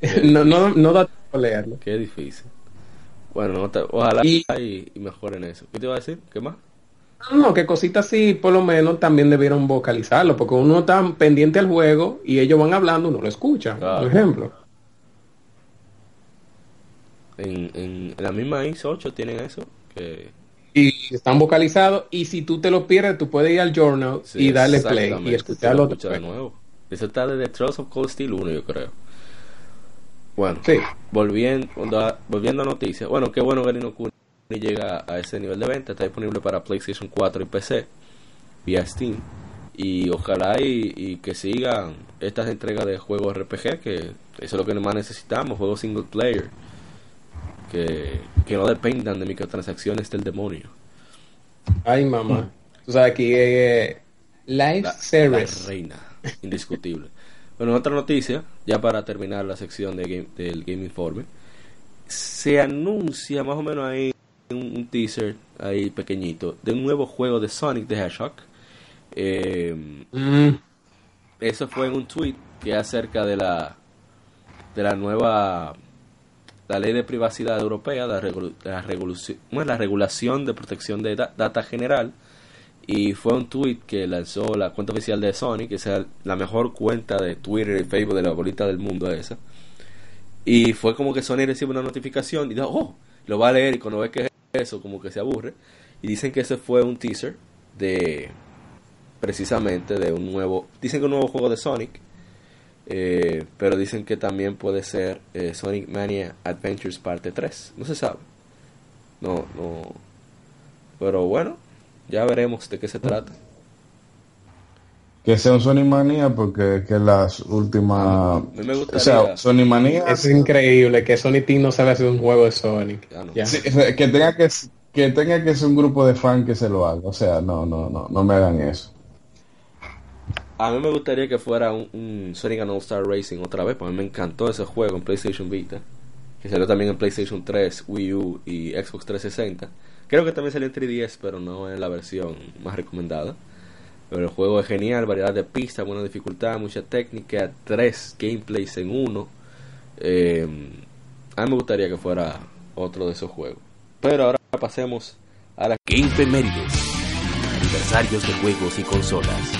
[LAUGHS] no, no, no da tiempo leerlo. Qué difícil. Bueno, ojalá Y- y, mejoren eso. ¿Qué te iba a decir? ¿Qué más? No, que cositas así, por lo menos también debieron vocalizarlo, porque uno está pendiente al juego y ellos van hablando, uno lo escucha, Claro. por ejemplo. En, en, la misma ISO 8 tienen eso. Que, Y están vocalizados, y si tú te lo pierdes, tú puedes ir al journal sí, y darle play y escucharlo. lo escucha de nuevo. Eso está desde Trails of Cold Steel 1, yo creo. Bueno, Sí. volviendo, a, volviendo a noticias. Bueno, qué bueno que Nino Kuni llega a ese nivel de venta. Está disponible para PlayStation 4 y PC vía Steam. Y ojalá y, y que sigan estas entregas de juegos RPG, que eso es lo que más necesitamos, juegos single player. Que, que no dependan de microtransacciones del demonio. Ay, mamá. Tú sabes, aquí eh, Live La, la reina, indiscutible. Bueno, otra noticia, ya para terminar la sección de game- del Game Informe. Se anuncia más o menos ahí un, un teaser ahí pequeñito de un nuevo juego de Sonic the Hedgehog. Eh, eso fue en un tweet que acerca de la de la nueva la ley de privacidad europea la, regulu- la, revoluci- bueno, la regulación de protección de da- data general y fue un tweet que lanzó la cuenta oficial de Sony que es la mejor cuenta de Twitter y Facebook de la bolita del mundo esa. Y fue como que Sony recibe una notificación y dijo oh lo va a leer y cuando ve que es eso como que se aburre. Y dicen que ese fue un teaser de precisamente de un nuevo dicen que un nuevo juego de Sonic eh, pero dicen que también puede ser eh, Sonic Mania Adventures parte 3 no se sabe. No no. Pero bueno ya veremos de qué se trata Que sea un Sony Manía porque es que las últimas... O sea, Sony Manía... es increíble que Sonic Team no sabe hacer un juego de Sonic. Ya no. Ya. Sí, que tenga que que tenga que ser un grupo de fans que se lo haga. O sea, no, no, no, no me hagan eso. a mí me gustaría que fuera un, un Sonic and All Star Racing otra vez porque a mí me encantó ese juego en PlayStation Vita que salió también en PlayStation 3 Wii U y Xbox 360 creo que también salió en 3DS pero no en la versión más recomendada Pero el juego es genial, variedad de pistas, buena dificultad, mucha técnica, tres gameplays en uno. Eh, a mí me gustaría que fuera otro de esos juegos. Pero ahora pasemos a la Game Femérides. Aniversarios de juegos y consolas.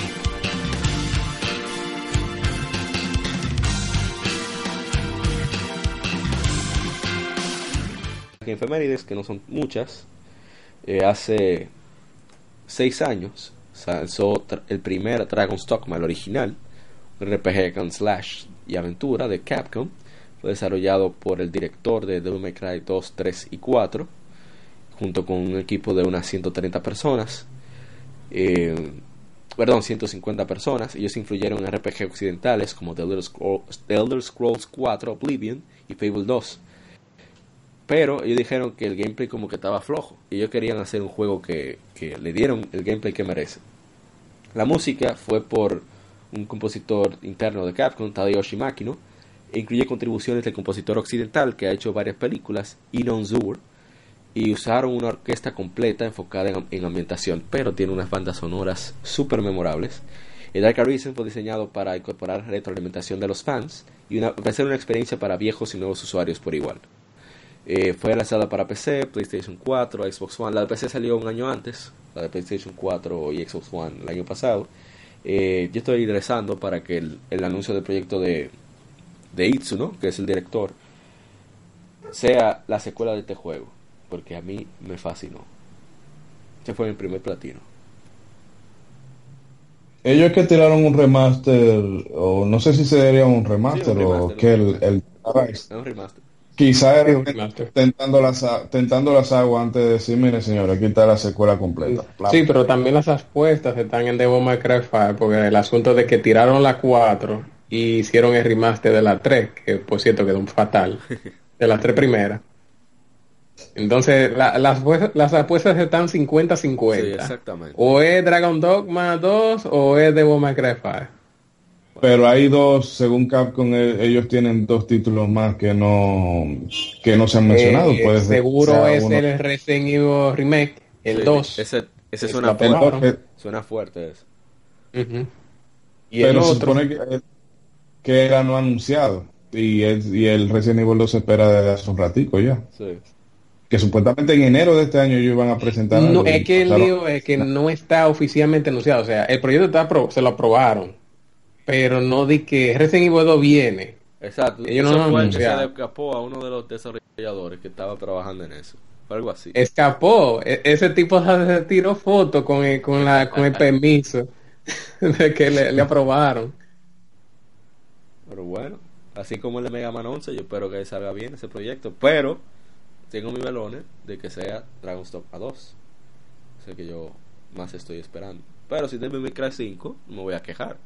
Game Femérides, que no son muchas. Eh, hace seis años lanzó el primer Dragon's Dogma, el original, un RPG con slash y aventura de Capcom. Fue desarrollado por el director de Devil May Cry 2, 3 y 4, junto con un equipo de unas 130 personas. Eh, perdón, 150 personas. Ellos influyeron en RPG occidentales como The Elder Scrolls, The Elder Scrolls 4 Oblivion y Fable 2. Pero ellos dijeron que el gameplay como que estaba flojo. Y ellos querían hacer un juego que, le dieron el gameplay que merece. La música fue por un compositor interno de Capcom, Tadayoshi Makino, e incluye contribuciones del compositor occidental que ha hecho varias películas, Inon Zur, y usaron una orquesta completa enfocada en, en ambientación, pero tiene unas bandas sonoras súper memorables. El Dark Arisen fue diseñado para incorporar retroalimentación de los fans y una, ofrecer una experiencia para viejos y nuevos usuarios por igual. Eh, fue lanzada para PC, PlayStation 4, Xbox One. La de PC salió un año antes, la de PlayStation 4 y Xbox One el año pasado. Eh, yo estoy ingresando para que el, el anuncio del proyecto de, de Itsuno, que es el director, sea la secuela de este juego, porque a mí me fascinó. Este fue mi primer platino. Ellos que tiraron un remaster, o no sé si sería un remaster, Sí, un o remaster, que un el, el Es un remaster. Quizá Sí, era un remaster. tentando las, tentando las aguas antes de decir, mire señor, aquí está la secuela completa. Sí, pero también las apuestas están en Devil May Cry 5, porque el asunto de que tiraron la 4 y hicieron el remaster de la 3, que por cierto quedó un fatal, de las tres primeras. Entonces, la- las, apuestas- las apuestas están 50-50. Sí, exactamente. o es Dragon Dogma 2 o es Devil May Cry 5. Pero hay dos, según Capcom, e- ellos tienen dos títulos más que no que no se han mencionado. Eh, Puede ser que seguro es uno- el Resident Evil Remake, el Sí, 2. Ese, ese Es suena fuerte. Suena fuerte eso. Y el pero se otro, supone que, que era no anunciado. Y el, y el Resident Evil 2 se espera desde hace un ratico ya. Sí. Que supuestamente en enero de este año ellos iban a presentar. No, es que el lío es que no está oficialmente anunciado. O sea, el proyecto está se lo aprobaron. Pero no di que Resident Evil 2 viene. Exacto. Ellos no eso han fue el que se le escapó a uno de los desarrolladores que estaba trabajando en eso. Algo así. Escapó. E- ese tipo [LAUGHS] se tiró foto con el, con la, con el permiso [LAUGHS] de que le, le aprobaron. Pero bueno, así como el de Mega Man 11, yo espero que salga bien ese proyecto. Pero tengo mis melones de que sea Dragon's Dogma 2. Sé que yo más estoy esperando. Pero si Devil May Cry 5, no me voy a quejar.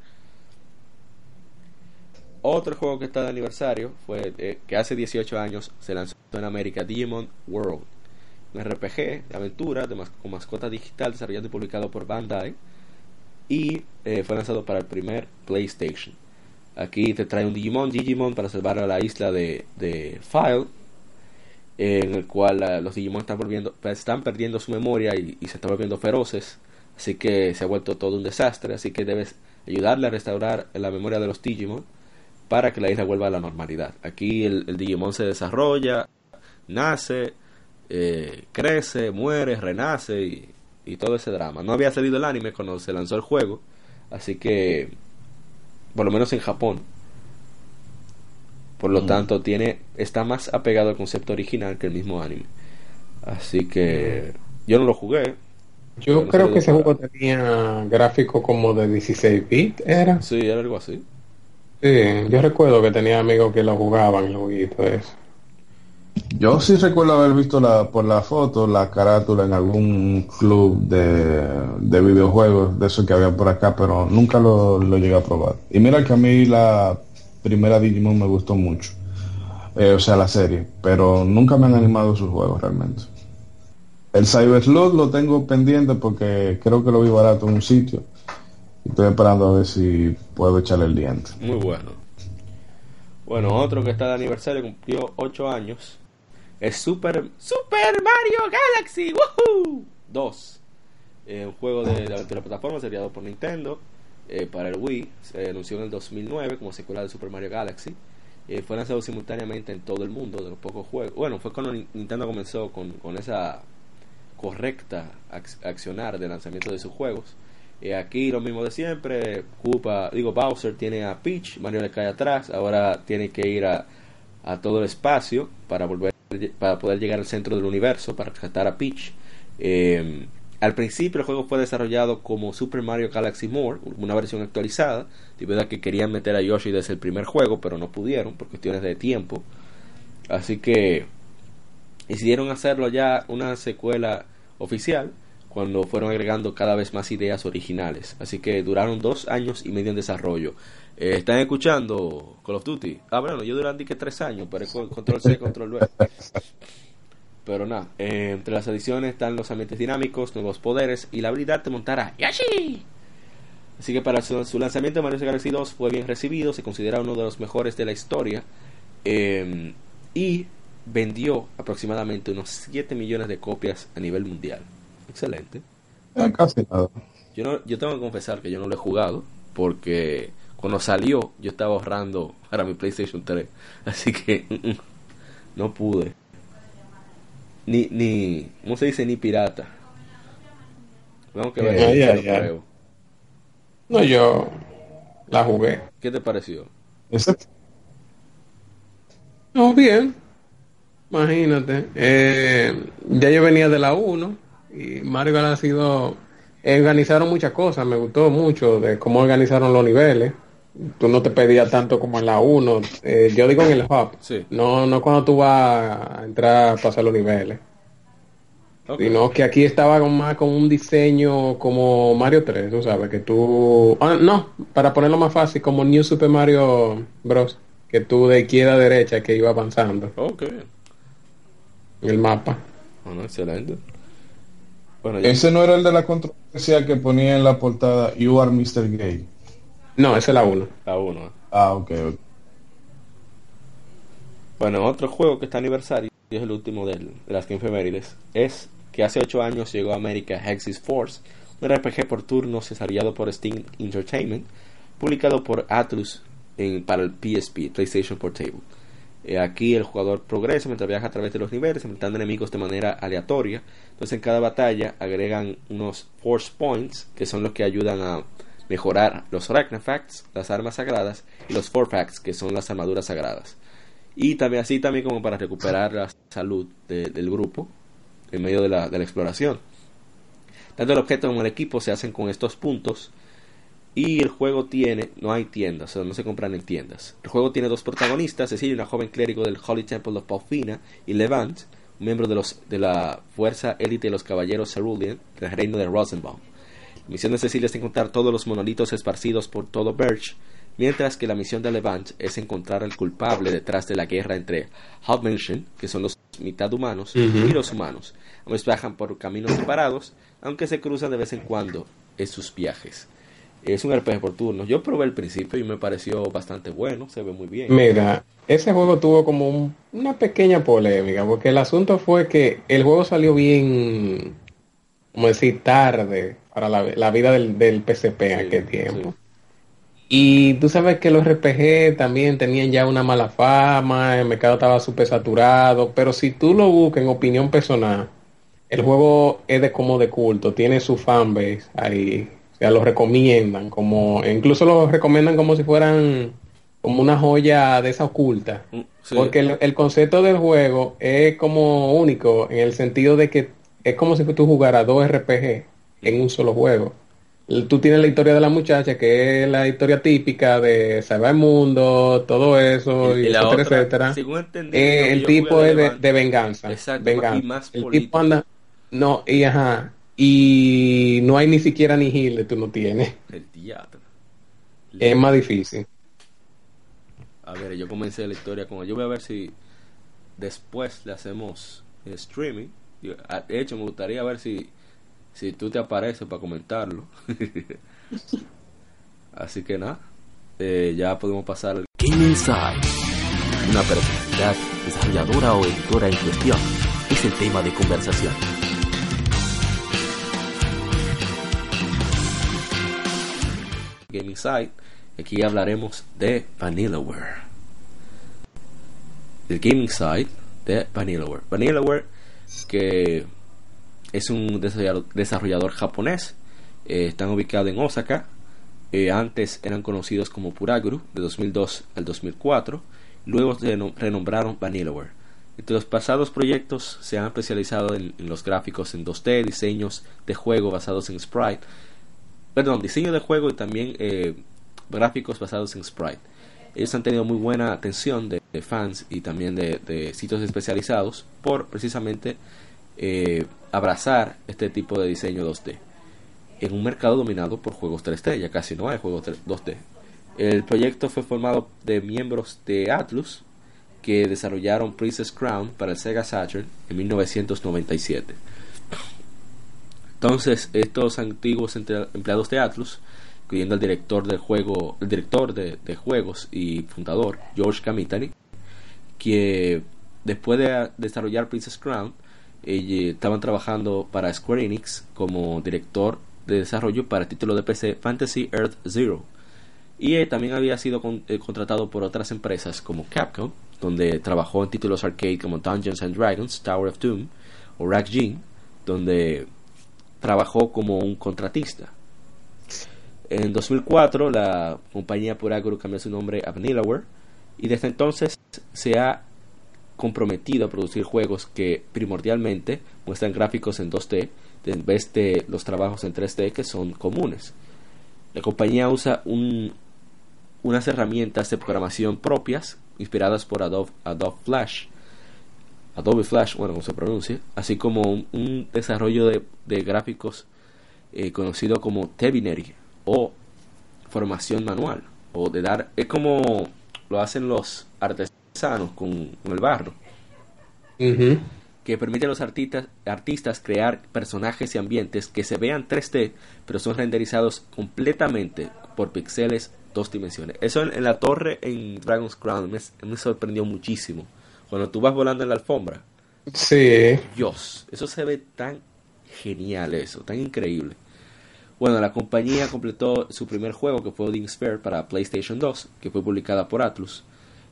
Otro juego que está de aniversario fue eh, que hace 18 años se lanzó en América Digimon World. un RPG de aventura de mas- con mascota digital desarrollado y publicado por Bandai y eh, fue lanzado para el primer PlayStation. Aquí te trae un Digimon, Digimon para salvar a la isla de, de File, en el cual ah, los Digimon están, volviendo, están perdiendo su memoria y, y se están volviendo feroces, así que se ha vuelto todo un desastre, así que debes ayudarle a restaurar la memoria de los Digimon para que la isla vuelva a la normalidad. Aquí el, el Digimon se desarrolla, nace, eh, crece, muere, renace y, y todo ese drama. No había salido el anime cuando se lanzó el juego, así que, por lo menos en Japón, por lo Mm. tanto tiene está más apegado al concepto original que el mismo anime. Así que yo no lo jugué. Yo creo que ese juego tenía gráfico como de 16 bits, ¿era? Sí, era algo así. Sí, yo recuerdo que tenía amigos que lo jugaban, el jueguito ese. Yo sí recuerdo haber visto por la foto la carátula en algún club de, de videojuegos de esos que había por acá, pero nunca lo, lo llegué a probar. Y mira que a mí la primera Digimon me gustó mucho, Eh, o sea, la serie, pero nunca me han animado sus juegos realmente. El Cyber Slot lo tengo pendiente porque creo que lo vi barato en un sitio. Estoy esperando a ver si puedo echarle el diente. Muy bueno. Bueno, otro que está de aniversario cumplió 8 años. Es Super Super Mario Galaxy ¡Woohoo! 2. Eh, un juego de, de aventura plataforma seriado por Nintendo eh, para el Wii. Se anunció en el 2009 como secuela de Super Mario Galaxy. Eh, fue lanzado simultáneamente en todo el mundo de los pocos juegos. Bueno, fue cuando Ni- Nintendo comenzó con, con esa correcta ac- accionar de lanzamiento de sus juegos. Eh, aquí lo mismo de siempre. Koopa, digo, Bowser tiene a Peach, Mario le cae atrás. Ahora tiene que ir a, a todo el espacio para volver para poder llegar al centro del universo para rescatar a Peach. Eh, al principio el juego fue desarrollado como Super Mario Galaxy More, una versión actualizada, debido a que querían meter a Yoshi desde el primer juego, pero no pudieron por cuestiones de tiempo. Así que decidieron hacerlo ya una secuela oficial cuando fueron agregando cada vez más ideas originales. Así que duraron dos años y medio en desarrollo. Eh, ¿Están escuchando Call of Duty? Ah, bueno, yo durante que tres años, pero con- control C, control V. [LAUGHS] Pero nada, eh, entre las ediciones están los ambientes dinámicos, nuevos poderes y la habilidad de montar a Yoshi. Así que para su, su lanzamiento Mario Galaxy 2 fue bien recibido, se considera uno de los mejores de la historia eh, y vendió aproximadamente unos 7 millones de copias a nivel mundial. Excelente. Eh, casi nada. Yo, no, yo tengo que confesar que yo no lo he jugado porque cuando salió yo estaba ahorrando para mi PlayStation 3. [LAUGHS] Así que mm, mm, no pude. Ni, ni, ¿cómo se dice? Ni pirata. Tengo que ver. No, yo la jugué. ¿Qué te pareció? Ese- No, bien. Imagínate. Eh, ya yo venía de la 1 y Mario Galaxy 2 eh, organizaron muchas cosas. Me gustó mucho de cómo organizaron los niveles. Tú no te pedías tanto como en la 1. Eh, yo digo en el hub. Sí. No, no cuando tú vas a entrar a pasar los niveles. Ok. Sino que aquí estaba con más con un diseño como Mario 3, tú sabes, que tú... ah, no, para ponerlo más fácil, como New Super Mario Bros. Que tú de izquierda a derecha que iba avanzando en el mapa. Bueno, excelente. Bueno, ya- Ese no era el de la controversia que ponía en la portada You are Mr. Gay. No, esa es la 1. a uno. ¿eh? Ah, ok, ok. Bueno, otro juego que está aniversario, y es el último del- de las que efemérides, es que hace 8 años llegó a América Hexis Force, un RPG por turnos desarrollado por Steam Entertainment, publicado por Atlus en- para el PSP, PlayStation Portable. Eh, aquí el jugador progresa mientras viaja a través de los niveles, enfrentando enemigos de manera aleatoria. Entonces en cada batalla agregan unos Force Points, que son los que ayudan a mejorar los Arachnafacts, las armas sagradas, y los Forfacts, que son las armaduras sagradas y también así también como para recuperar la salud de- del grupo en medio de la, exploración. Tanto el objeto como el equipo se hacen con estos puntos y el juego tiene, no hay tiendas, no se compran en tiendas. El juego tiene dos protagonistas, Cecilia, una joven clérigo del Holy Temple of Paufina, y Levant, miembro de, los, de la fuerza élite de los caballeros Cerulean del reino de Rosenbaum. La misión de Cecilia es encontrar todos los monolitos esparcidos por todo Birch, mientras que la misión de Levant es encontrar al culpable detrás de la guerra entre Hobmenschen, que son los mitad humanos, y los humanos. Ambos viajan por caminos separados, aunque se cruzan de vez en cuando en sus viajes. Es un RPG por turnos. Yo probé el principio y me pareció bastante bueno, se ve muy bien. Mira, ese juego tuvo como un- una pequeña polémica, porque el asunto fue que el juego salió bien, como decir, tarde para la, la vida del, del PSP en Sí, aquel tiempo. sí. Y tú sabes que los RPG también tenían ya una mala fama, el mercado estaba súper saturado, pero si tú lo buscas en opinión personal, el juego es de como de culto, tiene su fanbase ahí, o sea, lo recomiendan, como incluso lo recomiendan como si fueran como una joya de esa oculta. Mm, sí. Porque el, el concepto del juego es como único en el sentido de que es como si tú jugaras dos RPG en un solo juego. Tú tienes la historia de la muchacha, que es la historia típica de salvar el mundo, todo eso, y, Y la etcétera, otra, etcétera. según entendí, Eh, el tipo es de venganza. Exacto, venganza. y más el político. tipo anda, no, y ajá, y no hay ni siquiera ni heal, tú no tienes. El diablo. Es más difícil. A ver, yo comencé la historia con Yo voy a ver si después le hacemos streaming. Ah, De hecho, me gustaría ver si, si tú te apareces para comentarlo. [LAUGHS] Así que nada, eh, ya podemos pasar al Game Inside. Una personalidad, desarrolladora o editora en cuestión es el tema de conversación. Gaming Site. Aquí hablaremos de Vanillaware. El Gaming Site de Vanillaware. Vanillaware, que es un desarrollador, japonés, eh, están ubicados en Osaka. Eh, antes eran conocidos como Puraguru, de 2002 al 2004. Luego se reno- renombraron Vanillaware. Entre los pasados proyectos se han especializado en, en los gráficos en 2D, diseños de juego basados en Sprite, perdón, diseño de juego y también eh, gráficos basados en Sprite. Ellos han tenido muy buena atención de, fans y también de, sitios especializados por precisamente eh, abrazar este tipo de diseño 2D. En un mercado dominado por juegos 3D, ya casi no hay juegos 3- 2D. El proyecto fue formado de miembros de Atlus que desarrollaron Princess Crown para el Sega Saturn en 1997. Entonces, estos antiguos empleados de Atlus, incluyendo el director del juego, el director de, juegos y fundador, George Kamitani, que después de desarrollar Princess Crown, eh, estaban trabajando para Square Enix como director de desarrollo para el título de PC Fantasy Earth Zero. Y eh, también había sido con- eh, contratado por otras empresas como Capcom, donde trabajó en títulos arcade como Dungeons and Dragons, Tower of Doom o Rack Jin, donde trabajó como un contratista. En 2004 la compañía Puraguru cambió su nombre a Vanillaware y desde entonces se ha comprometido a producir juegos que primordialmente muestran gráficos en 2D en vez de los trabajos en 3D que son comunes. La compañía usa un- unas herramientas de programación propias inspiradas por Adobe, Adobe Flash, Adobe Flash, bueno, como se pronuncia, así como un, un desarrollo de, de gráficos eh, conocido como Tebineri o formación manual, o de dar, es como lo hacen los artesanos con, con el barro, que permite a los artistas, artistas crear personajes y ambientes que se vean 3D, pero son renderizados completamente por píxeles dos dimensiones. Eso en, en la torre en Dragon's Crown me, me sorprendió muchísimo. Cuando tú vas volando en la alfombra, Sí. Dios, eso se ve tan genial eso, tan increíble. Bueno, la compañía completó su primer juego que fue Odin Sphere para PlayStation 2, que fue publicada por Atlus.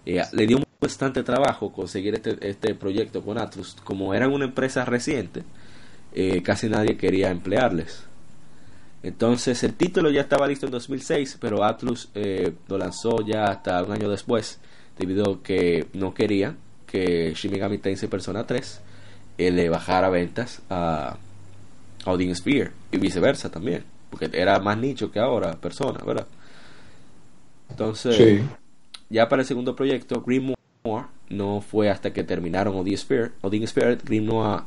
Eh, le dio bastante trabajo conseguir este, este proyecto con Atlus. Como eran una empresa reciente, eh, casi nadie quería emplearles. Entonces el título ya estaba listo en 2006, pero Atlus eh, lo lanzó ya hasta un año después, debido a que no quería que Shin Megami Tensei Persona 3 eh, le bajara ventas a, a Odin Sphere y viceversa también, porque era más nicho que ahora Persona, ¿verdad? Entonces, Sí. ya para el segundo proyecto, Grimoire no fue hasta que terminaron Odin Sphere, Odin Sphere, Grimoire,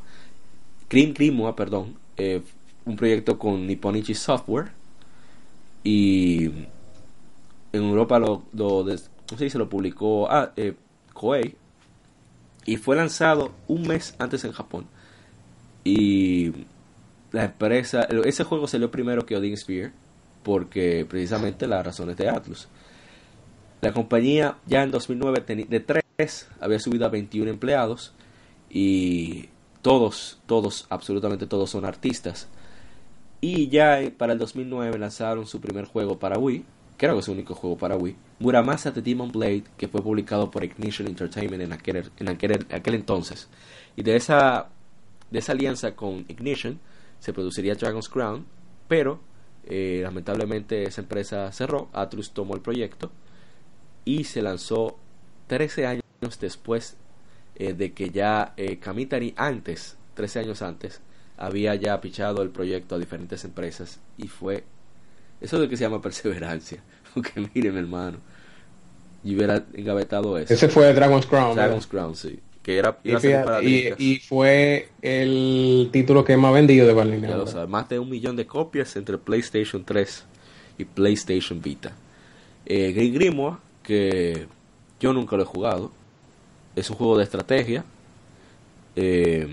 perdón, eh, un proyecto con Nipponichi Software y en Europa lo, lo des- ¿cómo se lo publicó ah, eh, Koei y fue lanzado un mes antes en Japón. Y la empresa, ese juego salió primero que Odin Sphere, porque precisamente las razones de Atlus. La compañía ya en 2009 de 3 había subido a 21 empleados y todos, todos, absolutamente todos son artistas. Y ya para el 2009 lanzaron su primer juego para Wii, creo que es su único juego para Wii, Muramasa The Demon Blade, que fue publicado por Ignition Entertainment en aquel, en aquel, entonces. Y de esa, de esa alianza con Ignition se produciría Dragon's Crown, pero eh, lamentablemente esa empresa cerró, Atlus tomó el proyecto y se lanzó 13 años después eh, de que ya eh, antes, 13 años antes, había ya pichado el proyecto a diferentes empresas y fue eso es lo que se llama perseverancia. [LAUGHS] Porque miren, hermano, y hubiera engavetado eso. Ese fue Dragon's Crown. Dragon's Crown, sí. Que era, y, fue el título que más vendido de Berlín. más de un millón de copias entre PlayStation 3 y PlayStation Vita. Eh, Grimoire que yo nunca lo he jugado. Es un juego de estrategia. Eh,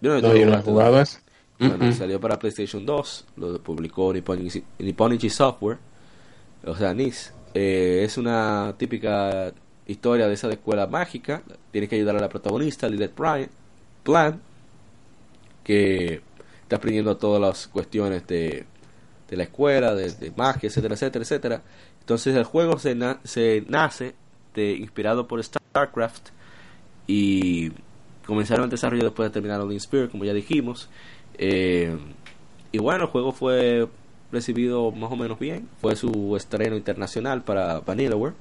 yo no, he jugado Salió para PlayStation 2, lo publicó Nipponichi, Software, o sea, NIS. Eh, es una típica historia de esa de escuela mágica. Tiene que ayudar a la protagonista, Lilith Plan, que está aprendiendo todas las cuestiones de, de la escuela, de, de magia, etcétera, etcétera, etcétera entonces el juego se, se nace de, inspirado por StarCraft y comenzaron el desarrollo después de terminar Odin Spirit, como ya dijimos. Eh, y bueno, el juego fue recibido más o menos bien. Fue su estreno internacional para Vanillaware.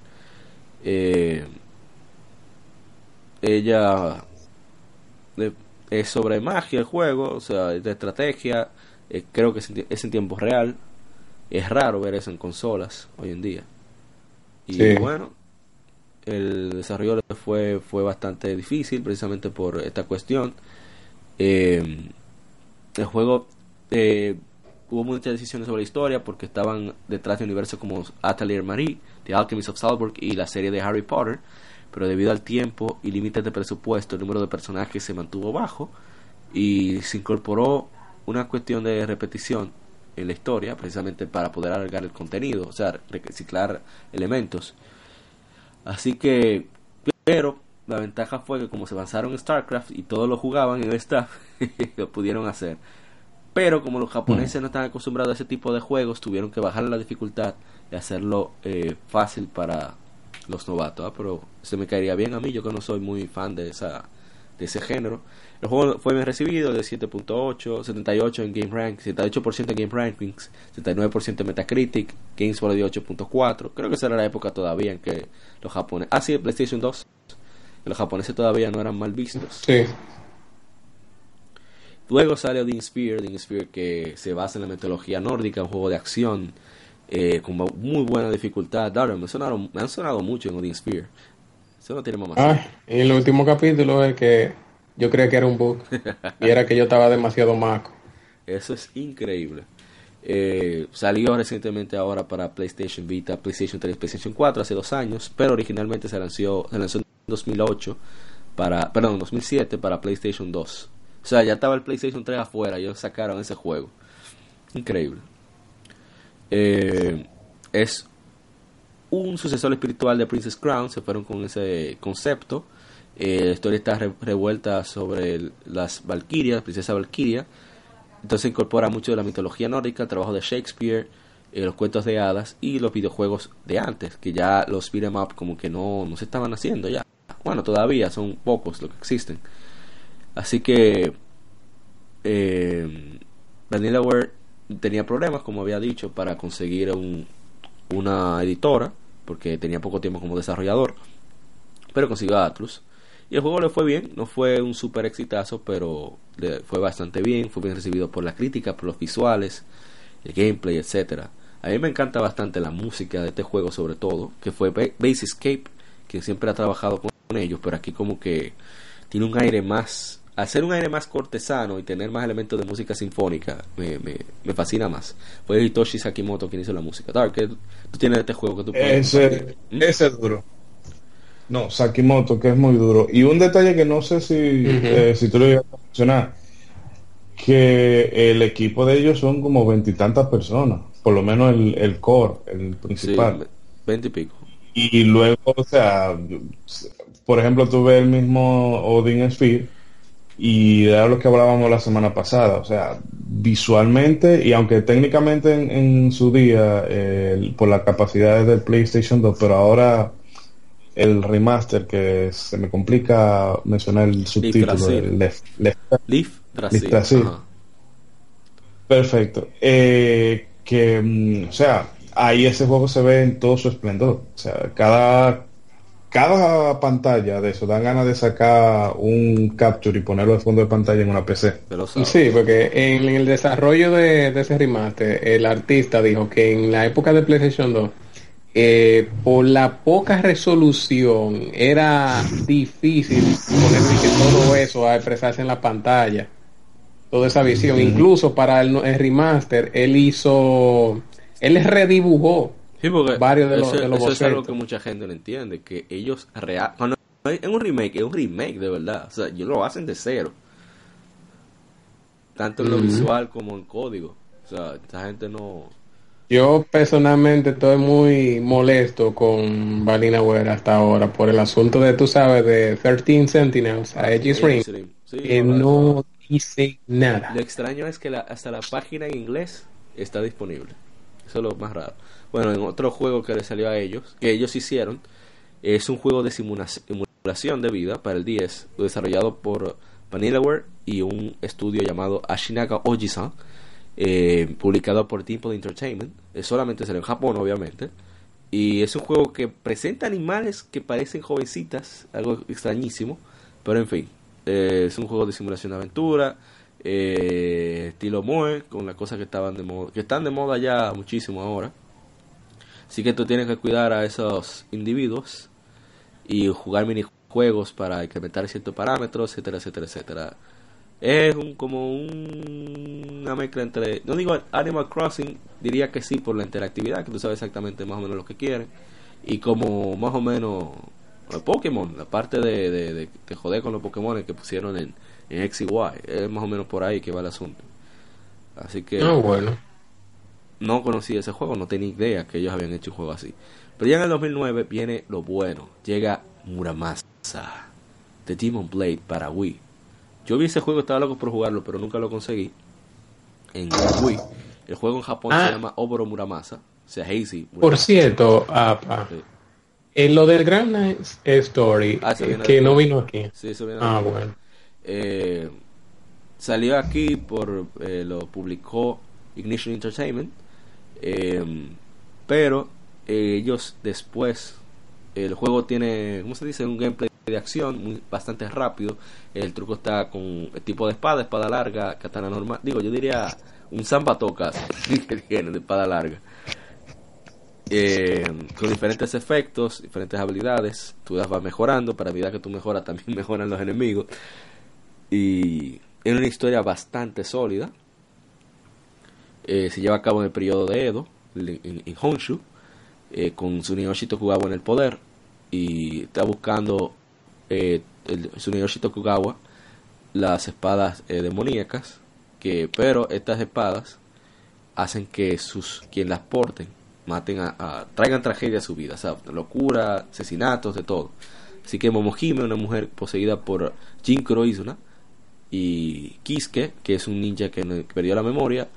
Eh, ella es sobre magia el juego, o sea, de estrategia. Eh, creo que es en tiempo real. Es raro ver eso en consolas hoy en día. Y bueno, el desarrollo fue, fue bastante difícil precisamente por esta cuestión. Eh, el juego eh, hubo muchas decisiones sobre la historia porque estaban detrás de universos como Atelier Marie, The Alchemist of Salzburg y la serie de Harry Potter, pero debido al tiempo y límites de presupuesto, el número de personajes se mantuvo bajo y se incorporó una cuestión de repetición en la historia, precisamente para poder alargar el contenido, o sea, reciclar elementos. Así que, pero la ventaja fue que como se avanzaron en StarCraft y todos lo jugaban en esta, [LAUGHS] lo pudieron hacer. Pero como los japoneses mm. no están acostumbrados a ese tipo de juegos, tuvieron que bajar la dificultad y hacerlo eh, fácil para los novatos. ¿ah? Pero se me caería bien a mí, yo que no soy muy fan de esa de ese género. El juego fue bien recibido, de 7.8, 78 en Game Rank, 78% en Game Rankings, 79% en Metacritic, GameSpot dio 8.4. Creo que esa era la época todavía en que los japoneses... Ah, sí, PlayStation 2. Los japoneses todavía no eran mal vistos. Sí. Luego sale Odin Spear, Odin Spear que se basa en la mitología nórdica, un juego de acción eh, con muy buena dificultad. me, sonaron, me han sonado mucho en Odin Spear. Eso no tiene más. Ah, en el último capítulo es que yo creía que era un bug y era que yo estaba demasiado maco. Eso es increíble. Eh, salió recientemente ahora para PlayStation Vita, PlayStation 3, PlayStation 4 hace dos años, pero originalmente se lanzó, se lanzó en 2008 para, perdón, 2007 para PlayStation 2. O sea, ya estaba el PlayStation 3 afuera, ellos sacaron ese juego. Increíble. Eh, es un sucesor espiritual de Princess Crown, se fueron con ese concepto eh, la historia está revuelta sobre las Valkyrias, princesa Valkyria. Entonces incorpora mucho de la mitología nórdica, el trabajo de Shakespeare, eh, los cuentos de hadas y los videojuegos de antes, que ya los beat'em up como que no, no se estaban haciendo ya. Bueno, todavía son pocos los que existen. Así que eh, Vanillaware tenía problemas, como había dicho, para conseguir un, una editora, porque tenía poco tiempo como desarrollador, pero consiguió a Atlus. Y el juego le fue bien, no fue un super exitazo, pero le fue bastante bien, fue bien recibido por la crítica, por los visuales, el gameplay, etcétera. A mí me encanta bastante la música de este juego sobre todo, que fue Base Escape, que siempre ha trabajado con ellos, pero aquí como que tiene un aire más, hacer un aire más cortesano y tener más elementos de música sinfónica, me, me, fascina más. Fue Hitoshi Sakimoto quien hizo la música. Dark, tú tienes este juego que tú puedes... Ese, ¿Mm? ese es duro. No, Sakimoto, que es muy duro. Y un detalle que no sé si, eh, si tú lo ibas a mencionar. que el equipo de ellos son como veintitantas personas, por lo menos el, el core, el principal. Veinte y pico. Y luego, o sea, por ejemplo, tuve el mismo Odin Sphere y era lo que hablábamos la semana pasada, o sea, visualmente y aunque técnicamente en, en su día eh, por las capacidades del PlayStation 2, pero ahora el remaster que se me complica mencionar el subtítulo, Leaf. Leaf. Perfecto. Eh, que, mm, o sea, ahí ese juego se ve en todo su esplendor. O sea, cada, cada pantalla de eso dan ganas de sacar un capture y ponerlo de fondo de pantalla en una PC. Sí, porque en el desarrollo de, de ese remaster, el artista dijo que en la época de PlayStation 2, eh, por la poca resolución, era difícil poner que todo eso a expresarse en la pantalla. Toda esa visión. Incluso para el, el remaster, él hizo. Él redibujó Sí, porque varios de los- eso, de los eso es algo que mucha gente no entiende, que ellos real, cuando es un remake, es un remake de verdad, o sea, ellos lo hacen de cero, tanto en lo visual como en código, o sea, esta gente no, Yo personalmente estoy muy molesto con Valinaware hasta ahora por el asunto de, tú sabes, de 13 Sentinels a Aegis Ring, sí, que no, no. dice nada. Lo extraño es que la- hasta la página en inglés está disponible. Eso es lo más raro. Bueno, en otro juego que le salió a ellos, que ellos hicieron, es un juego de simula- simulación de vida para el 10, desarrollado por Vanillaware y un estudio llamado Ashinaga Ojisan, eh, publicado por Dimple Entertainment. Eh, solamente salió en Japón, obviamente. Y es un juego que presenta animales que parecen jovencitas, algo extrañísimo, pero en fin, eh, es un juego de simulación de aventura, eh, estilo Moe, con las cosas que estaban de moda, que están de moda ya muchísimo ahora. Así que tú tienes que cuidar a esos individuos y jugar minijuegos para incrementar ciertos parámetros, etcétera, etcétera, etcétera. Es un, como un- una mezcla entre, no digo Animal Crossing, diría que sí por la interactividad, que tú sabes exactamente más o menos lo que quieren, y como más o menos Pokémon, la parte de, de, de, de joder con los Pokémon que pusieron en, en X y Y, es más o menos por ahí que va el asunto. Así que No, bueno. No conocía ese juego, no tenía idea que ellos habían hecho un juego así. Pero ya en el 2009 viene lo bueno, llega Muramasa, The Demon Blade para Wii. Yo vi ese juego, estaba loco por jugarlo, pero nunca lo conseguí. En Wii. El juego en Japón Ah. se llama Oboro Muramasa, o sea, Hazy. Por cierto, apa, Sí. en lo del Grand Night Story, Ah, que de- no vino aquí. Sí, eso viene Ah, de- bueno. Eh, salió aquí por eh, lo publicó Ignition Entertainment eh, pero eh, ellos después el juego tiene cómo se dice un gameplay de acción bastante rápido el truco está con el tipo de espada espada larga katana normal digo yo diría un zambatoca [LAUGHS] que tiene de espada larga eh, con diferentes efectos, diferentes habilidades, tú las vas mejorando, para medida que tú mejoras [LAUGHS] también mejoran los enemigos. Y es una historia bastante sólida. Eh, se lleva a cabo en el periodo de Edo, en, en- Honshu, eh, con Tsuneyoshi Tokugawa en el poder. Y está buscando eh, el Tsuneyoshi Tokugawa las espadas eh, demoníacas, que, pero estas espadas hacen que sus quien las porten maten a, traigan tragedia a su vida, locura, asesinatos, de todo. Así que Momohime, una mujer poseída por Jinkuro Izuna, y Kisuke, que es un ninja que perdió la memoria,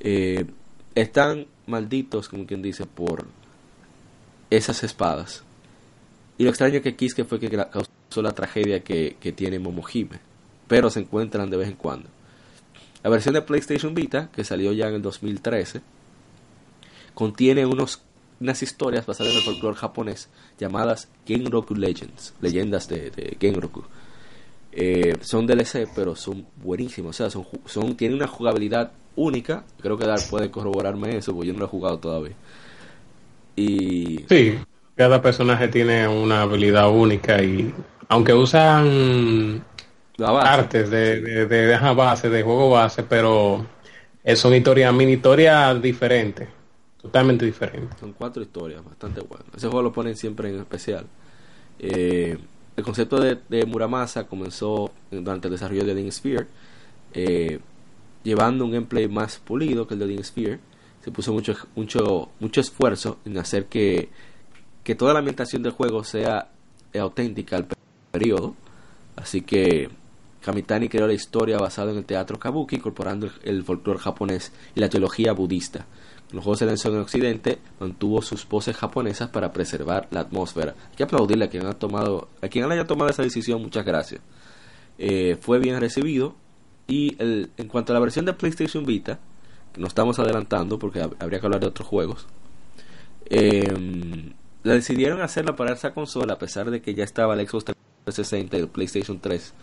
eh, están malditos, como quien dice, por esas espadas. Y lo extraño que Kisuke fue que causó la tragedia que, que tiene Momohime, pero se encuentran de vez en cuando. La versión de PlayStation Vita, que salió ya en el 2013, contiene unos, unas historias basadas en el folclore japonés llamadas Genroku Legends, leyendas de, de Genroku. Eh, son DLC, pero son buenísimos. O sea, son, son, tienen una jugabilidad única. Creo que Dar puede corroborarme eso, porque yo no lo he jugado todavía. Y Sí, cada personaje tiene una habilidad única y aunque usan la base, artes de, de, de, de ajá, base, de juego base, pero eh, son historias, mini historias diferentes, totalmente diferentes. Son cuatro historias bastante buenas. Ese juego lo ponen siempre en especial. Eh, el concepto de, de Muramasa comenzó durante el desarrollo de Link Sphere. Eh, llevando un gameplay más pulido que el de Odin Sphere. Se puso mucho, mucho, mucho esfuerzo en hacer que, que toda la ambientación del juego sea auténtica al periodo. Así que Kamitani creó la historia basada en el teatro kabuki, incorporando el, el folclore japonés y la teología budista. Los juegos se lanzó en Occidente, mantuvo sus poses japonesas para preservar la atmósfera. Hay que aplaudirle a quien, ha tomado, a quien haya tomado esa decisión, muchas gracias. Eh, fue bien recibido. Y el, en cuanto a la versión de PlayStation Vita, que no estamos adelantando porque habría que hablar de otros juegos, eh, la decidieron hacerla para esa consola a pesar de que ya estaba el Xbox 360 y el PlayStation 3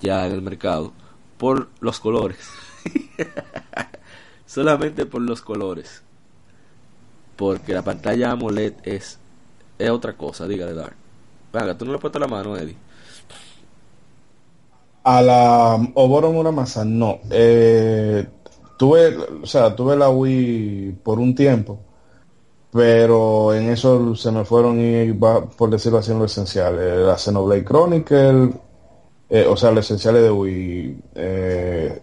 ya en el mercado, por los colores. [LAUGHS] Solamente por los colores. Porque la pantalla AMOLED es, es otra cosa, dígale Dark. Venga, tú no le has puesto la mano, Eddie. A la Oboro masa no. Eh, tuve, o sea, tuve la Wii por un tiempo, pero en eso se me fueron y por decirlo así lo esencial. Eh, la Xenoblade Chronicle, eh, o sea, lo esencial de Wii, eh,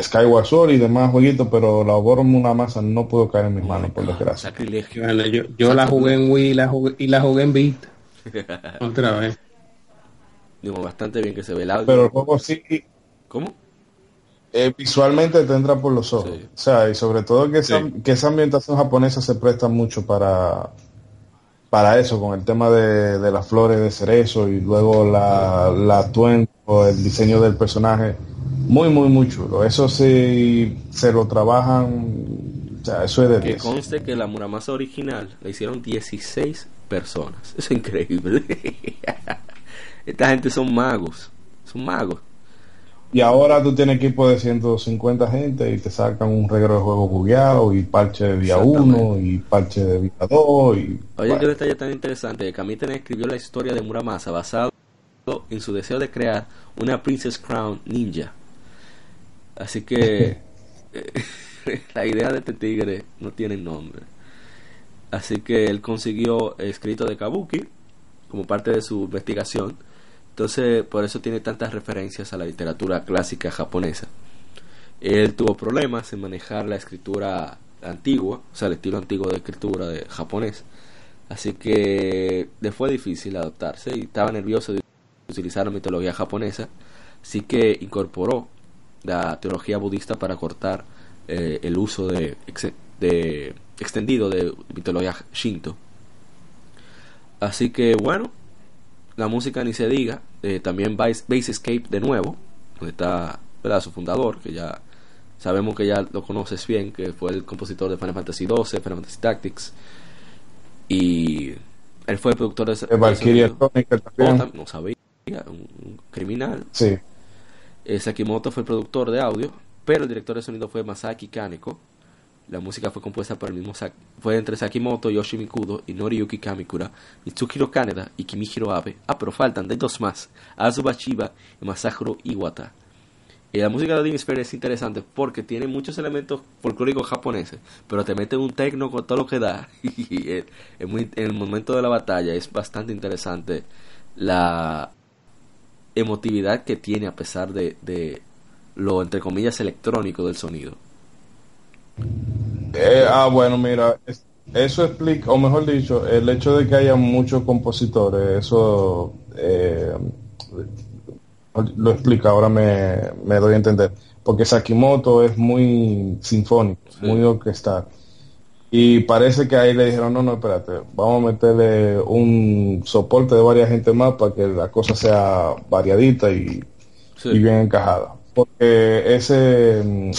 Skyward Sword y demás jueguitos, pero la Oboron una masa no pudo caer en mis manos, por desgracia. Bueno, yo, yo la jugué en Wii y la jugué, y la jugué en Vita. [LAUGHS] Otra vez. Digo, bastante bien que se ve el audio. Pero el juego sí. ¿Cómo? Eh, visualmente te entra por los ojos. O sea, y sobre todo que esa, que esa ambientación japonesa se presta mucho para para eso, con el tema de, de las flores de cerezo y luego la, la atuendo, el diseño del personaje muy, muy, muy chulo. Eso sí, se lo trabajan, o sea, eso es de Que conste que la Muramasa original la hicieron 16 personas. Es increíble. [LAUGHS] Esta gente son magos, son magos. Y ahora tú tienes equipo de 150 gente y te sacan un regalo de juego bugueado y parche de día 1 y parche de día 2. Y, Oye, bueno. qué detalle tan interesante. Kamiten escribió la historia de Muramasa basado en su deseo de crear una Princess Crown ninja. Así que [LAUGHS] [LAUGHS] la idea de este tigre no tiene nombre. Así que él consiguió escrito de Kabuki como parte de su investigación. Entonces, por eso tiene tantas referencias a la literatura clásica japonesa. Él tuvo problemas en manejar la escritura antigua, o sea, el estilo antiguo de escritura de japonés. Así que le fue difícil adaptarse y estaba nervioso de utilizar la mitología japonesa. Así que incorporó la teología budista para cortar eh, el uso de, de, extendido de mitología shinto. Así que bueno, la música ni se diga. Eh, también Base, Base, Escape de nuevo, donde está ¿verdad? su fundador, que ya sabemos que ya lo conoces bien, que fue el compositor de Final Fantasy XII, Final Fantasy Tactics. Y él fue el productor de... Valkyria Chronicle también. no sabía, un, un criminal. Sí. Eh, Sakimoto fue el productor de audio, pero el director de sonido fue Masaki Kaneko. La música fue compuesta por el mismo Sa fue entre Sakimoto, Yoshi Mikudo y Noriyuki Kamikura, Mitsukiro Kaneda y Kimihiro Abe. Ah, pero faltan de dos más, Azuba Chiba y Masahiro Iwata. Y la música de Odin Sphere es interesante porque tiene muchos elementos folclóricos japoneses, pero te mete un tecno con todo lo que da. [LAUGHS] En el momento de la batalla es bastante interesante la emotividad que tiene a pesar de, de lo entre comillas electrónico del sonido. Eh, ah, bueno, mira, eso explica, o mejor dicho, el hecho de que haya muchos compositores, eso eh, lo explica, ahora me, me, doy a entender. Porque Sakimoto es muy sinfónico, sí. muy orquestal. Y parece que ahí le dijeron, no, no, espérate, vamos a meterle un soporte de varias gente más para que la cosa sea variadita y, sí. y bien encajada. Porque ese,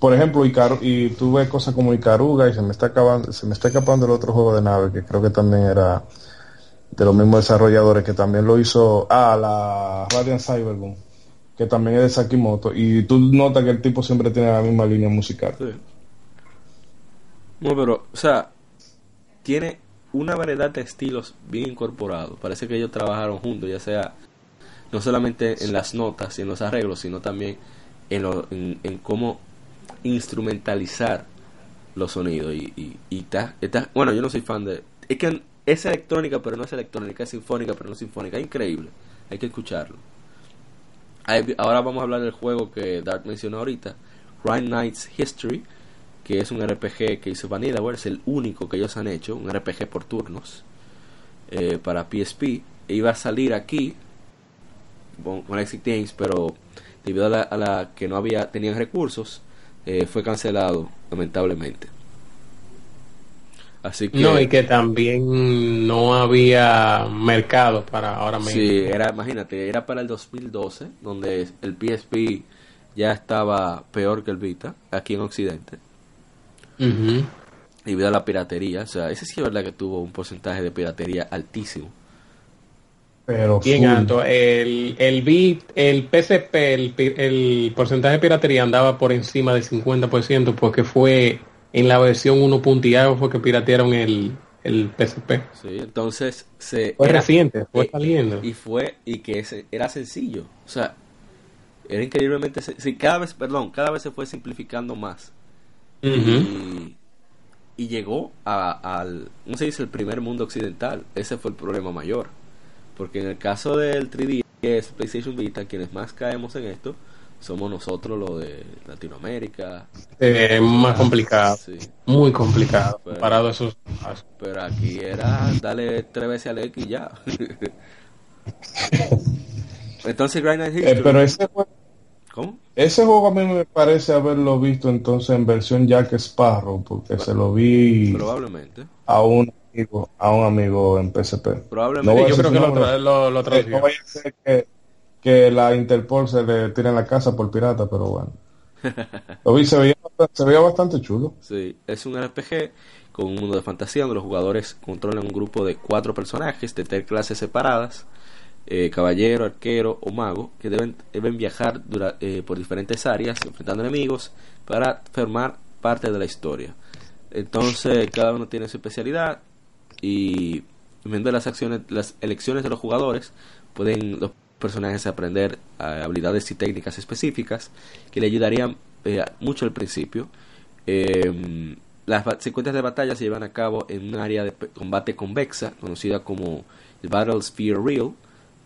por ejemplo, Icaru, y tú ves cosas como Icaruga y se me está acabando, se me está escapando el otro juego de nave que creo que también era de los mismos desarrolladores que también lo hizo, ah, la Radiant Cybergun, que también es de Sakimoto, y tú notas que el tipo siempre tiene la misma línea musical. Sí. No, pero, o sea, tiene una variedad de estilos bien incorporados. Parece que ellos trabajaron juntos, ya sea no solamente en las notas y en los arreglos, sino también en, lo, en, en cómo instrumentalizar los sonidos. Y, y, y ta, ta, bueno, yo no soy fan de... Es que es electrónica, pero no es electrónica, es sinfónica, pero no es sinfónica. Increíble, hay que escucharlo. Ahora vamos a hablar del juego que Dark mencionó ahorita, Ryan Knight's History, que es un RPG que hizo Vanillaware, es el único que ellos han hecho, un RPG por turnos eh, para PSP. Iba a salir aquí con, Exit Games, pero debido a la, a la que no había tenían recursos, eh, fue cancelado lamentablemente. Así que No, y que también no había mercado para ahora mismo. Sí, era, imagínate, era para el 2012, donde el PSP ya estaba peor que el Vita, aquí en Occidente, debido a la piratería. O sea, ese sí es verdad que tuvo un porcentaje de piratería altísimo. Pero Bien full. alto. El, el bit, el PCP, el, el porcentaje de piratería andaba por encima del 50% porque fue en la versión 1 punto y algo fue que piratearon el, el PCP. Sí, entonces se Fue era- reciente, fue eh, saliendo. y fue y que ese- era sencillo, o sea, era increíblemente sí, cada vez, perdón, cada vez se fue simplificando más. Y, y llegó a- al, ¿cómo se dice? El primer mundo occidental. Ese fue el problema mayor. Porque en el caso del 3DS, PlayStation Vita, quienes más caemos en esto, somos nosotros los de Latinoamérica. Eh, Es más complicado, Sí. muy complicado Pero- comparado a esos. Pero aquí era darle tres veces al X y ya. [LAUGHS] Entonces, Grind Eh, pero ese juego, ¿Cómo? ese juego a mí me parece haberlo visto entonces en versión Jack Sparrow, porque se lo vi Probablemente. a un amigo, a un amigo en PSP. Probablemente. No voy a Yo creo que lo, nombre. tra- lo, lo Eh, no vaya a ser que, que la Interpol se le tire en la casa por pirata, pero bueno. [LAUGHS] Lo vi, se veía, se veía bastante chulo. Sí, es un RPG con un mundo de fantasía donde los jugadores controlan un grupo de cuatro personajes de tres clases separadas, eh, caballero, arquero o mago, que deben, deben viajar dura- eh, por diferentes áreas enfrentando enemigos para formar parte de la historia. Entonces cada uno tiene su especialidad y viendo las acciones, las elecciones de los jugadores, pueden los personajes aprender eh, habilidades y técnicas específicas que le ayudarían eh, mucho al principio. Eh, las secuencias de batalla se llevan a cabo en un área de combate convexa, conocida como el Battle Sphere Real,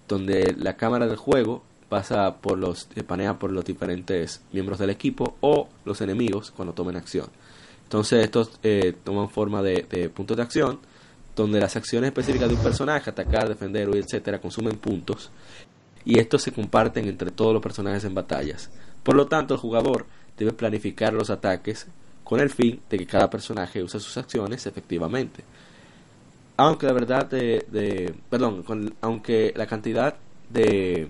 donde la cámara del juego pasa por los, eh, panea por los diferentes miembros del equipo o los enemigos cuando tomen acción. Entonces estos toman forma de puntos de acción, donde las acciones específicas de un personaje, atacar, defender, huir, etcétera, consumen puntos y estos se comparten entre todos los personajes en batallas. Por lo tanto, el jugador debe planificar los ataques con el fin de que cada personaje use sus acciones efectivamente. Aunque la verdad de, perdón, con- aunque la cantidad de,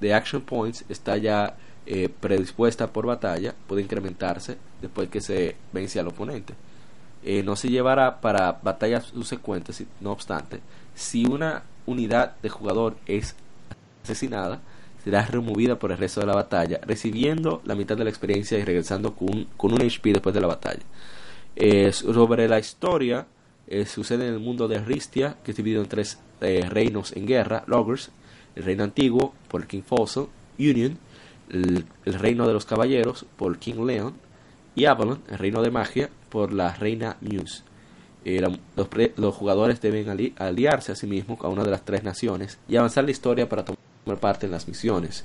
de action points está ya eh, predispuesta por batalla, puede incrementarse después que se vence al oponente. Eh, no se llevará para batallas subsecuentes, no obstante, si una unidad de jugador es asesinada, será removida por el resto de la batalla, recibiendo la mitad de la experiencia y regresando con un, con un HP después de la batalla. Eh, sobre la historia, eh, sucede en el mundo de Ristia, que es dividido en tres eh, reinos en guerra, Logers, el reino antiguo por King Fossil, Union, el, el reino de los caballeros por King Leon, y Avalon, el reino de magia, por la reina Muse. Eh, los, jugadores deben ali- aliarse a sí mismos a una de las tres naciones y avanzar la historia para tomar parte en las misiones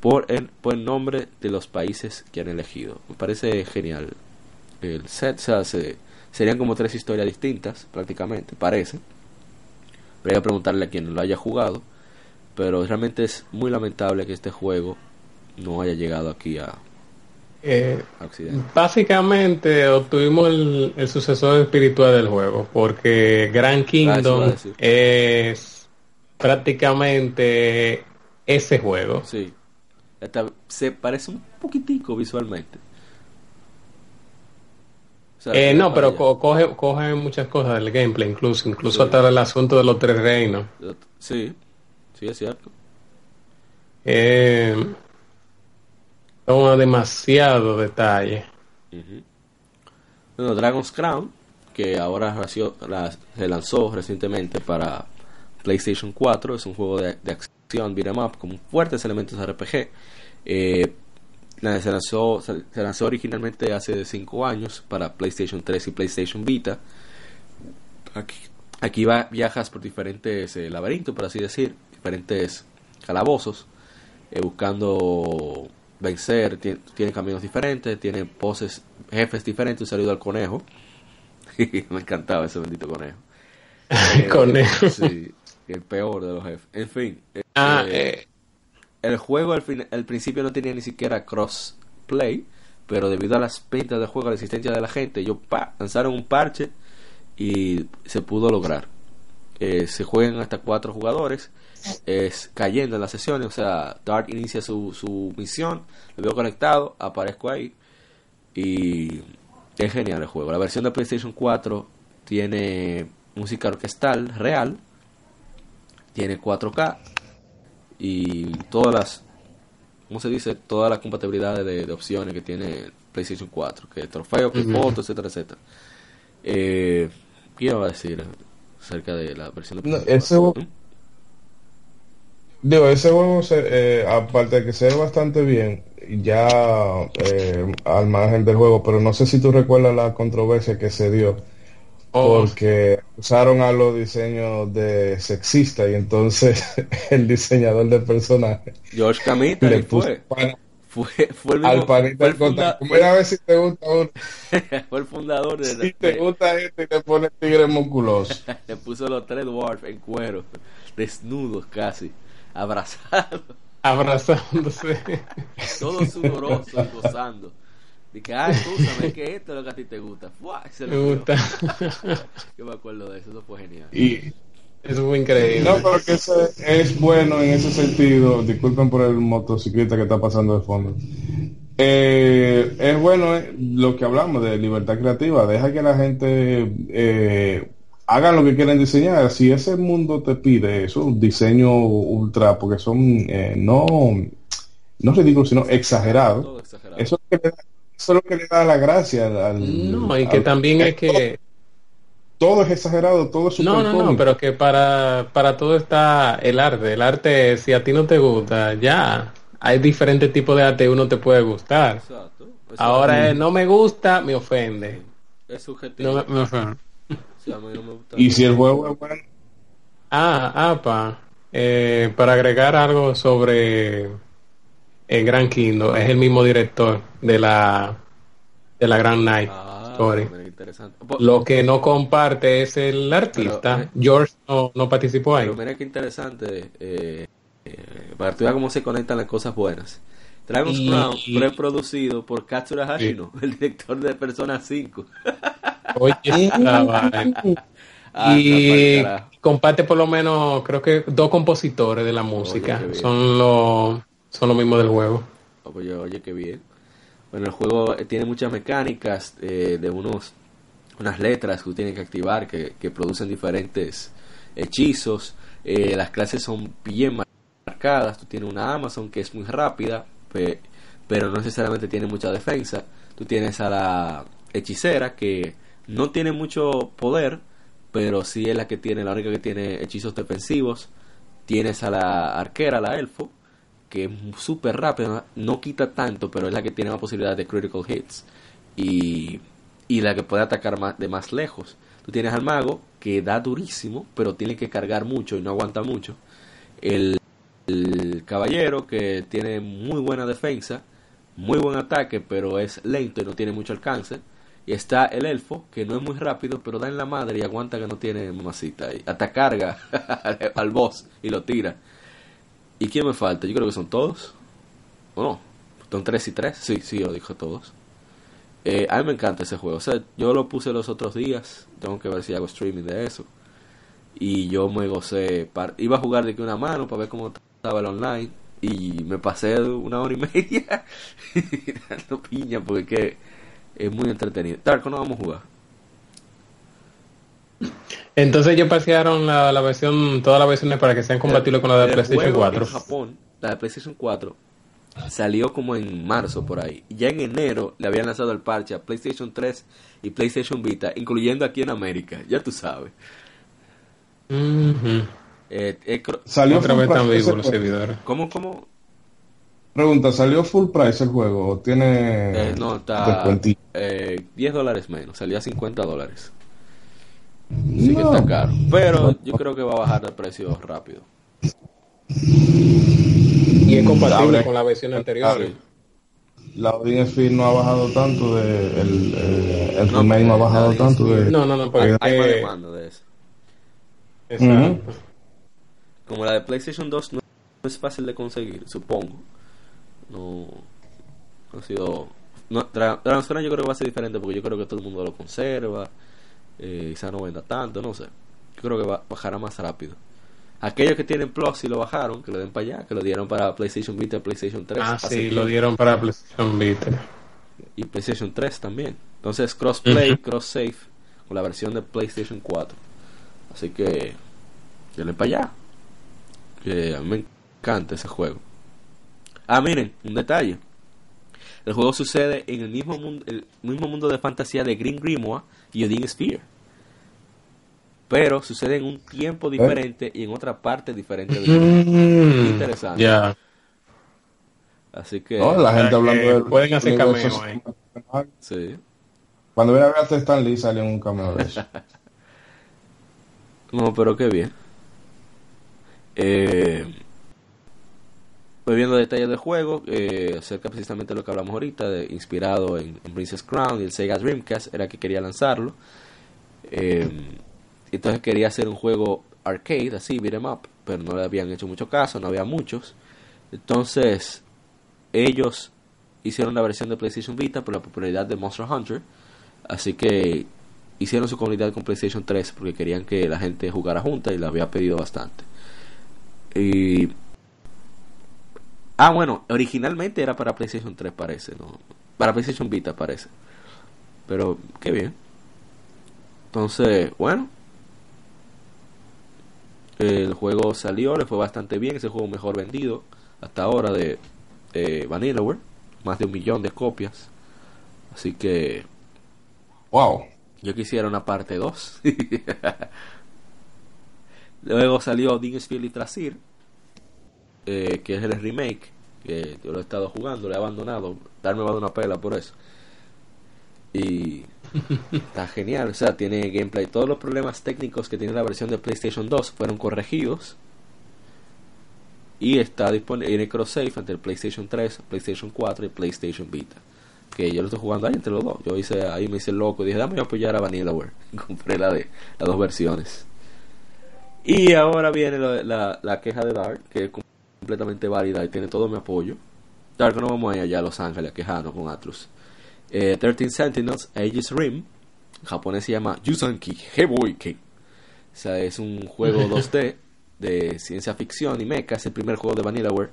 por el, por el nombre de los países que han elegido. Me parece genial el set. Se- serían como tres historias distintas, prácticamente, parece. Voy a preguntarle a quien lo haya jugado. Pero realmente es muy lamentable que este juego no haya llegado aquí a, Eh. Básicamente obtuvimos el, el sucesor espiritual del juego, porque Grand Ah, Kingdom es prácticamente ese juego. Sí. Hasta se parece un poquitico visualmente. O sea, Eh, no, pero co- coge, coge muchas cosas del gameplay, incluso, incluso Sí. hasta el asunto de los tres reinos. Sí, sí, es cierto. Eh, toma demasiado detalle. Bueno, Dragon's Crown, que ahora se lanzó recientemente para PlayStation 4, es un juego de, de acción beat'em up con fuertes elementos RPG. Eh, se, lanzó, se lanzó originalmente hace 5 años para PlayStation 3 y PlayStation Vita. Aquí, aquí va, viajas por diferentes eh, laberintos, por así decir, diferentes calabozos, eh, buscando vencer, tiene, tiene caminos diferentes, tiene poses, jefes diferentes, un saludo al conejo. [LAUGHS] Me encantaba ese bendito conejo. [LAUGHS] Eh, Conejo. Sí, el peor de los jefes. En fin. eh, Ah, eh, eh, el juego al, fin- al principio no tenía ni siquiera crossplay, pero debido a las pintas del juego, a la existencia de la gente, ellos pa, lanzaron un parche y se pudo lograr. Eh, se juegan hasta cuatro jugadores, es cayendo en las sesiones, o sea, Dark inicia su, su misión, lo veo conectado, aparezco ahí y es genial el juego. La versión de PlayStation 4 tiene música orquestal real, tiene 4K y todas las ¿cómo se dice? todas las compatibilidades de, de opciones que tiene PlayStation 4 que trofeo, que fotos, etcétera, etcétera eh, ¿qué iba a decir acerca de la versión de PlayStation ese 4? juego- Digo, ese juego, se- eh, aparte de que se ve bastante bien, ya eh, al margen del juego, pero no sé si tú recuerdas la controversia que se dio, oh, porque usaron a los diseños de sexista y entonces [LAUGHS] el diseñador de personaje George Camita le puso fue, fue, fue el mismo- al panita del contacto. Mira a ver si te gusta uno, [LAUGHS] fue el fundador de, si te gusta este y te pone tigre musculoso. [LAUGHS] le puso los tres dwarfs en cuero desnudos casi abrazados abrazándose. todos sudorosos y gozando. Dije, ah, escúchame, que esto es lo que a ti te gusta. Me gusta. Yo me acuerdo de eso, eso fue genial. Y, Eso fue increíble. No, pero que ese es bueno en ese sentido. Disculpen por el motociclista que está pasando de fondo. Eh, es bueno eh, lo que hablamos de libertad creativa. Deja que la gente eh, haga lo que quieren diseñar. Si ese mundo te pide eso, un diseño ultra, porque son eh, no, no ridículos, sino exagerados. Exagerado. Eso, es lo que le da- eso es lo que le da la gracia al, No, y que al- también es que... todo es exagerado, todo es No, no, no, pero que para, para todo está el arte. El arte, si a ti no te gusta, ya. Hay diferentes tipos de arte uno te puede gustar. Exacto. Ahora no me gusta, me ofende. es subjetivo. No me, me ofende. Sí, a mí no me gusta. Y si el juego es bueno, Ah, apa. Eh, para agregar algo sobre el Gran Kingdom, es el mismo director de la de la Grand Night Ah, Story. interesante. Po- Lo que no comparte es el artista. Pero, eh, George no, no participó ahí. Pero mira qué interesante, eh, eh, para que cómo se conectan las cosas buenas. Dragon's Y- Crown fue producido por Katsura Hashino, [LAUGHS] el director de Persona 5. Oye. Ah, [LAUGHS] y comparte por lo menos, creo que dos compositores de la música. son los son los mismos del juego. Oye, oye, qué bien. Bueno, el juego eh, tiene muchas mecánicas eh, de unos unas letras que tú tienes que activar que, que producen diferentes hechizos. Eh, las clases son bien marcadas. Tú tienes una Amazon que es muy rápida, pe- pero no necesariamente tiene mucha defensa. Tú tienes a la hechicera que no tiene mucho poder, pero sí es la que tiene, la única que tiene hechizos defensivos. Tienes a la arquera, la elfo, que es súper rápida, no quita tanto, pero es la que tiene la posibilidad de critical hits y, y la que puede atacar más, de más lejos. Tú tienes al mago que da durísimo, pero tiene que cargar mucho y no aguanta mucho. El, el caballero que tiene muy buena defensa, muy buen ataque, pero es lento y no tiene mucho alcance. Y está el elfo, que no es muy rápido, pero da en la madre y aguanta que no tiene mamacita. Y hasta carga [LAUGHS] al boss y lo tira. ¿Y quién me falta? Yo creo que son todos. ¿O no? ¿Son tres y tres? Sí, sí, yo dijo todos. Eh, a mí me encanta ese juego. O sea, yo lo puse los otros días. Tengo que ver si hago streaming de eso. Y yo me gocé. Iba a jugar de que una mano para ver cómo estaba el online. Y me pasé una hora y [LAUGHS] media dando piña porque que es muy entretenido. Darko, no vamos a jugar. Entonces ellos pasearon la, la versión, todas las versiones para que sean compatibles con la de El PlayStation juego 4. En Japón, la de PlayStation 4 salió como en marzo por ahí. Ya en enero le habían lanzado el parche a PlayStation 3 y PlayStation Vita, incluyendo aquí en América. Ya tú sabes. Eh, eh, salió Otra full vez ese vivos los servidores. ¿Cómo, cómo? Pregunta, ¿salió full price el juego? ¿O tiene Eh, no, está descuentito? eh, 10 dólares menos. Salía a 50 dólares. Sí que está caro. Pero yo creo que va a bajar de precio rápido. Y es compatible con la versión anterior. Dable. la audience feed no ha bajado tanto de el, eh, el No, remake no ha bajado tanto de No, no, no, porque Hay más eh, demanda de eso. exacto. Como la de PlayStation 2 no es fácil de conseguir, supongo. No, no ha sido. No, yo creo que va a ser diferente porque yo creo que todo el mundo lo conserva. Eh, quizá no venda tanto, no sé. Yo creo que va, bajará más rápido. Aquellos que tienen Plus y lo bajaron, que lo den para allá, que lo dieron para PlayStation Vita, PlayStation 3. Ah, sí, lo dieron para PlayStation Vita. Y PlayStation 3 también. Entonces, crossplay, Ujú. cross save con la versión de PlayStation 4. Así que, denle para allá. Que a mí me encanta ese juego. Ah, miren, un detalle. El juego sucede en el mismo mundo, el mismo mundo de fantasía de Green Grimoire y Odin Sphere. Pero sucede en un tiempo diferente y en otra parte diferente del mundo. Mm, Interesante. Ya. Así que, no, la gente hablando del pueden hacer universo cameo ahí. cinematográfico. sí. Cuando viene a ver a Stan Lee sale un cameo de [LAUGHS] eso. No, pero qué bien. Eh, viendo detalles del juego, eh, acerca precisamente de lo que hablamos ahorita, inspirado en, en Princess Crown y el Sega Dreamcast, era que quería lanzarlo. Eh, entonces quería hacer un juego arcade, así, beat 'em up, pero no le habían hecho mucho caso, no había muchos. Entonces, ellos hicieron la versión de PlayStation Vita por la popularidad de Monster Hunter, así que hicieron su comunidad con PlayStation 3 porque querían que la gente jugara junta y la había pedido bastante. Y Ah, bueno, originalmente era para PlayStation 3 parece, ¿no? Para PlayStation Vita parece. Pero qué bien. Entonces, bueno. El juego salió, le fue bastante bien, es el juego mejor vendido hasta ahora de, de Vanillaware, más de un millón de copias. Así que wow. yo quisiera una parte 2. [LAUGHS] Luego salió Dingesfield y Trasir, eh, que es el remake, que yo lo he estado jugando, lo he abandonado. Darme va una pela por eso. Y [LAUGHS] está genial, o sea, tiene gameplay. Todos los problemas técnicos que tiene la versión de PlayStation 2 fueron corregidos. Y está disponible en cross save entre el PlayStation 3, PlayStation 4 y PlayStation Vita. Que yo lo estoy jugando ahí entre los dos. Yo hice ahí me hice loco y dije, dame a apoyar a Vanillaware. Y [LAUGHS] compré la de las dos versiones. Y ahora viene la, la queja de Dark, que es completamente válida y tiene todo mi apoyo. Dark, no vamos a ir allá a Los Ángeles a quejarnos con Atlus. Eh, 13 Sentinels, Aegis Rim, en japonés se llama Yusanki Heboike. O sea, es un juego [LAUGHS] 2D de ciencia ficción y mecha. Es el primer juego de Vanillaware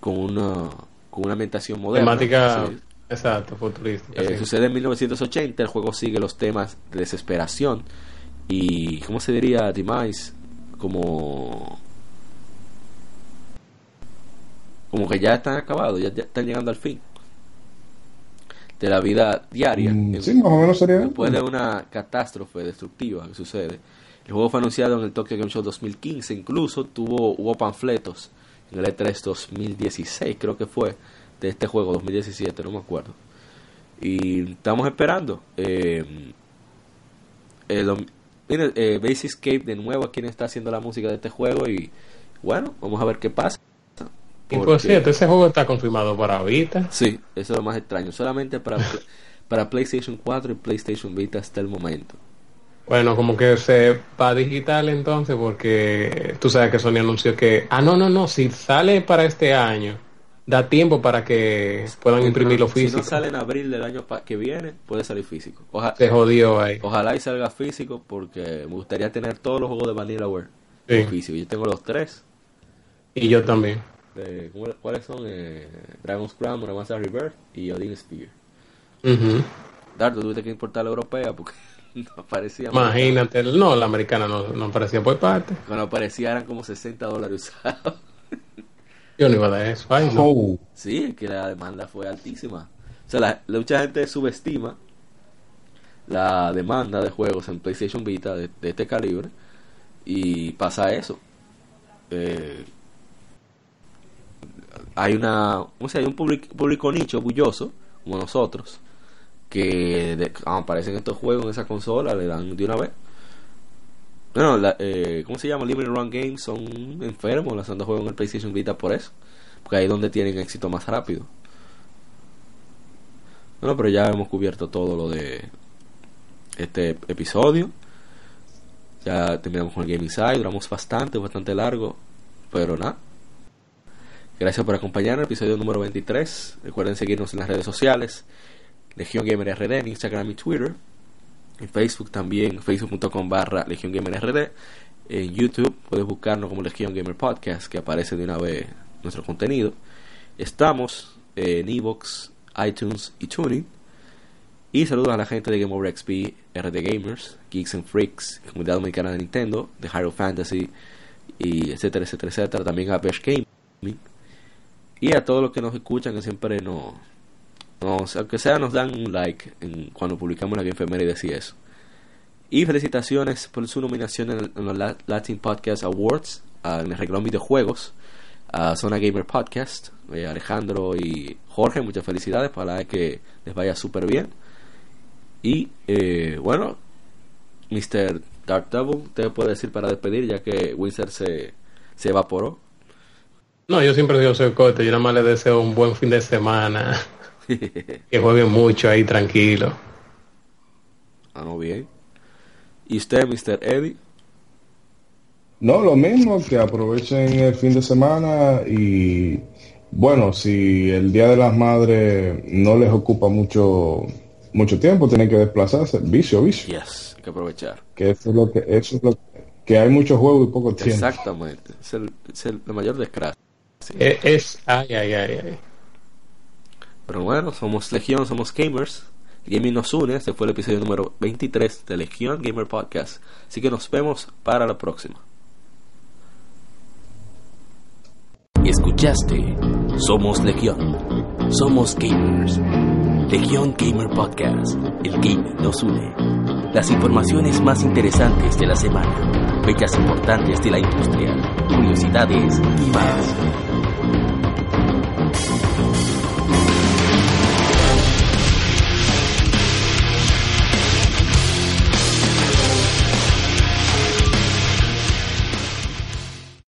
con una, con una ambientación moderna. Temática, Sí. exacto, futurística. Eh. Sucede en 1980, el juego sigue los temas de desesperación y, ¿cómo se diría? Demise, como... Como que ya están acabados, ya, ya están llegando al fin de la vida diaria. Mm, sí, más o menos sería. Después de una catástrofe destructiva que sucede. El juego fue anunciado en el Tokyo Game Show 2015, incluso tuvo hubo panfletos en el E E3 2016, creo que fue, de este juego 2017, no me acuerdo. Y estamos esperando. Eh, eh, mire, eh, Basic Escape de nuevo, quien está haciendo la música de este juego y bueno, vamos a ver qué pasa. Y por Porque- cierto, ese juego está confirmado para Vita. Sí, eso es lo más extraño. Solamente para, [LAUGHS] para PlayStation 4 y PlayStation Vita hasta el momento. Bueno, como que se va digital entonces, porque tú sabes que Sony anunció que, ah, no, no, no, si sale para este año, da tiempo para que puedan imprimirlo Si físico. no sale en abril del año que viene, puede salir físico. Oja- Se jodió ahí. ojalá y salga físico porque me gustaría tener todos los juegos de Vanillaware Sí. físico. Yo tengo los tres. Y yo también. de- ¿cómo- ¿Cuáles son? Eh, Dragon's Crown, Monomancer Rebirth y Odin Spear. Ujú. Dardo, tuviste que importar la europea porque [LAUGHS] no aparecía. Imagínate, no, la americana no, no parecía por parte. Cuando aparecía eran como 60 dólares usados. [LAUGHS] Yo no iba a dar eso. Ay, no. Oh, Sí, es que la demanda fue altísima. O sea, la, la- mucha gente subestima la demanda de juegos en PlayStation Vita de, de este calibre y pasa eso. Eh, hay una, o sea, hay un público, público nicho bulloso como nosotros que de, aparecen estos juegos en esa consola le dan de una vez. Bueno, la, eh, ¿cómo se llama? Limited Run Games son enfermos lanzando juegos en el PlayStation Vita por eso. Porque ahí es donde tienen éxito más rápido. Bueno, pero ya hemos cubierto todo lo de este episodio. Ya terminamos con el Game Inside, duramos bastante, bastante largo, pero nada. Gracias por acompañarnos, episodio número 23. Recuerden seguirnos en las redes sociales, Legión Gamer RD en Instagram y Twitter. En Facebook también, facebook.com barra Legión Gamer RD. En YouTube puedes buscarnos como Legión Gamer Podcast, que aparece de una vez nuestro contenido. Estamos en Evox, iTunes y Tuning. Y saludos a la gente de Game Over XP, RD Gamers, Geeks and Freaks, Comunidad Dominicana de Nintendo, de Hyrule Fantasy, y etcétera, etcétera, etcétera. También a Bash Gaming. Y a todos los que nos escuchan, que siempre nos, nos aunque sea, nos dan un like cuando publicamos la Game y eso. Y felicitaciones por su nominación en, los Latin Podcast Awards, en el reglón videojuegos, a Zona Gamer Podcast, eh, Alejandro y Jorge, muchas felicidades, para que les vaya súper bien. Y eh, bueno, Mr. Dark Devil, te puede decir para despedir, ya que Wizard se, se evaporó. No, yo siempre digo soy corte, yo nada más le deseo un buen fin de semana. [LAUGHS] que jueguen mucho ahí tranquilo. Ah, no, bien. ¿Y usted, Mr. Eddie? No, lo mismo, que aprovechen el fin de semana y bueno, si el Día de las Madres no les ocupa mucho mucho tiempo, tienen que desplazarse. Vicio, vicio. Yes, hay que aprovechar. Que eso es lo que, eso es lo que, hay mucho juego y poco tiempo. Exactamente. Es el, es el, la mayor desgracia. Eh, es, ay, ay, ay, ay. Pero bueno, somos Legión, somos gamers. Gaming nos une. Este fue el episodio número 23 de Legión Gamer Podcast. Así que nos vemos para la próxima. Escuchaste. Somos Legión. Somos gamers. Legión Gamer Podcast. El gaming nos une. Las informaciones más interesantes de la semana. Fechas importantes de la industria. Curiosidades y más.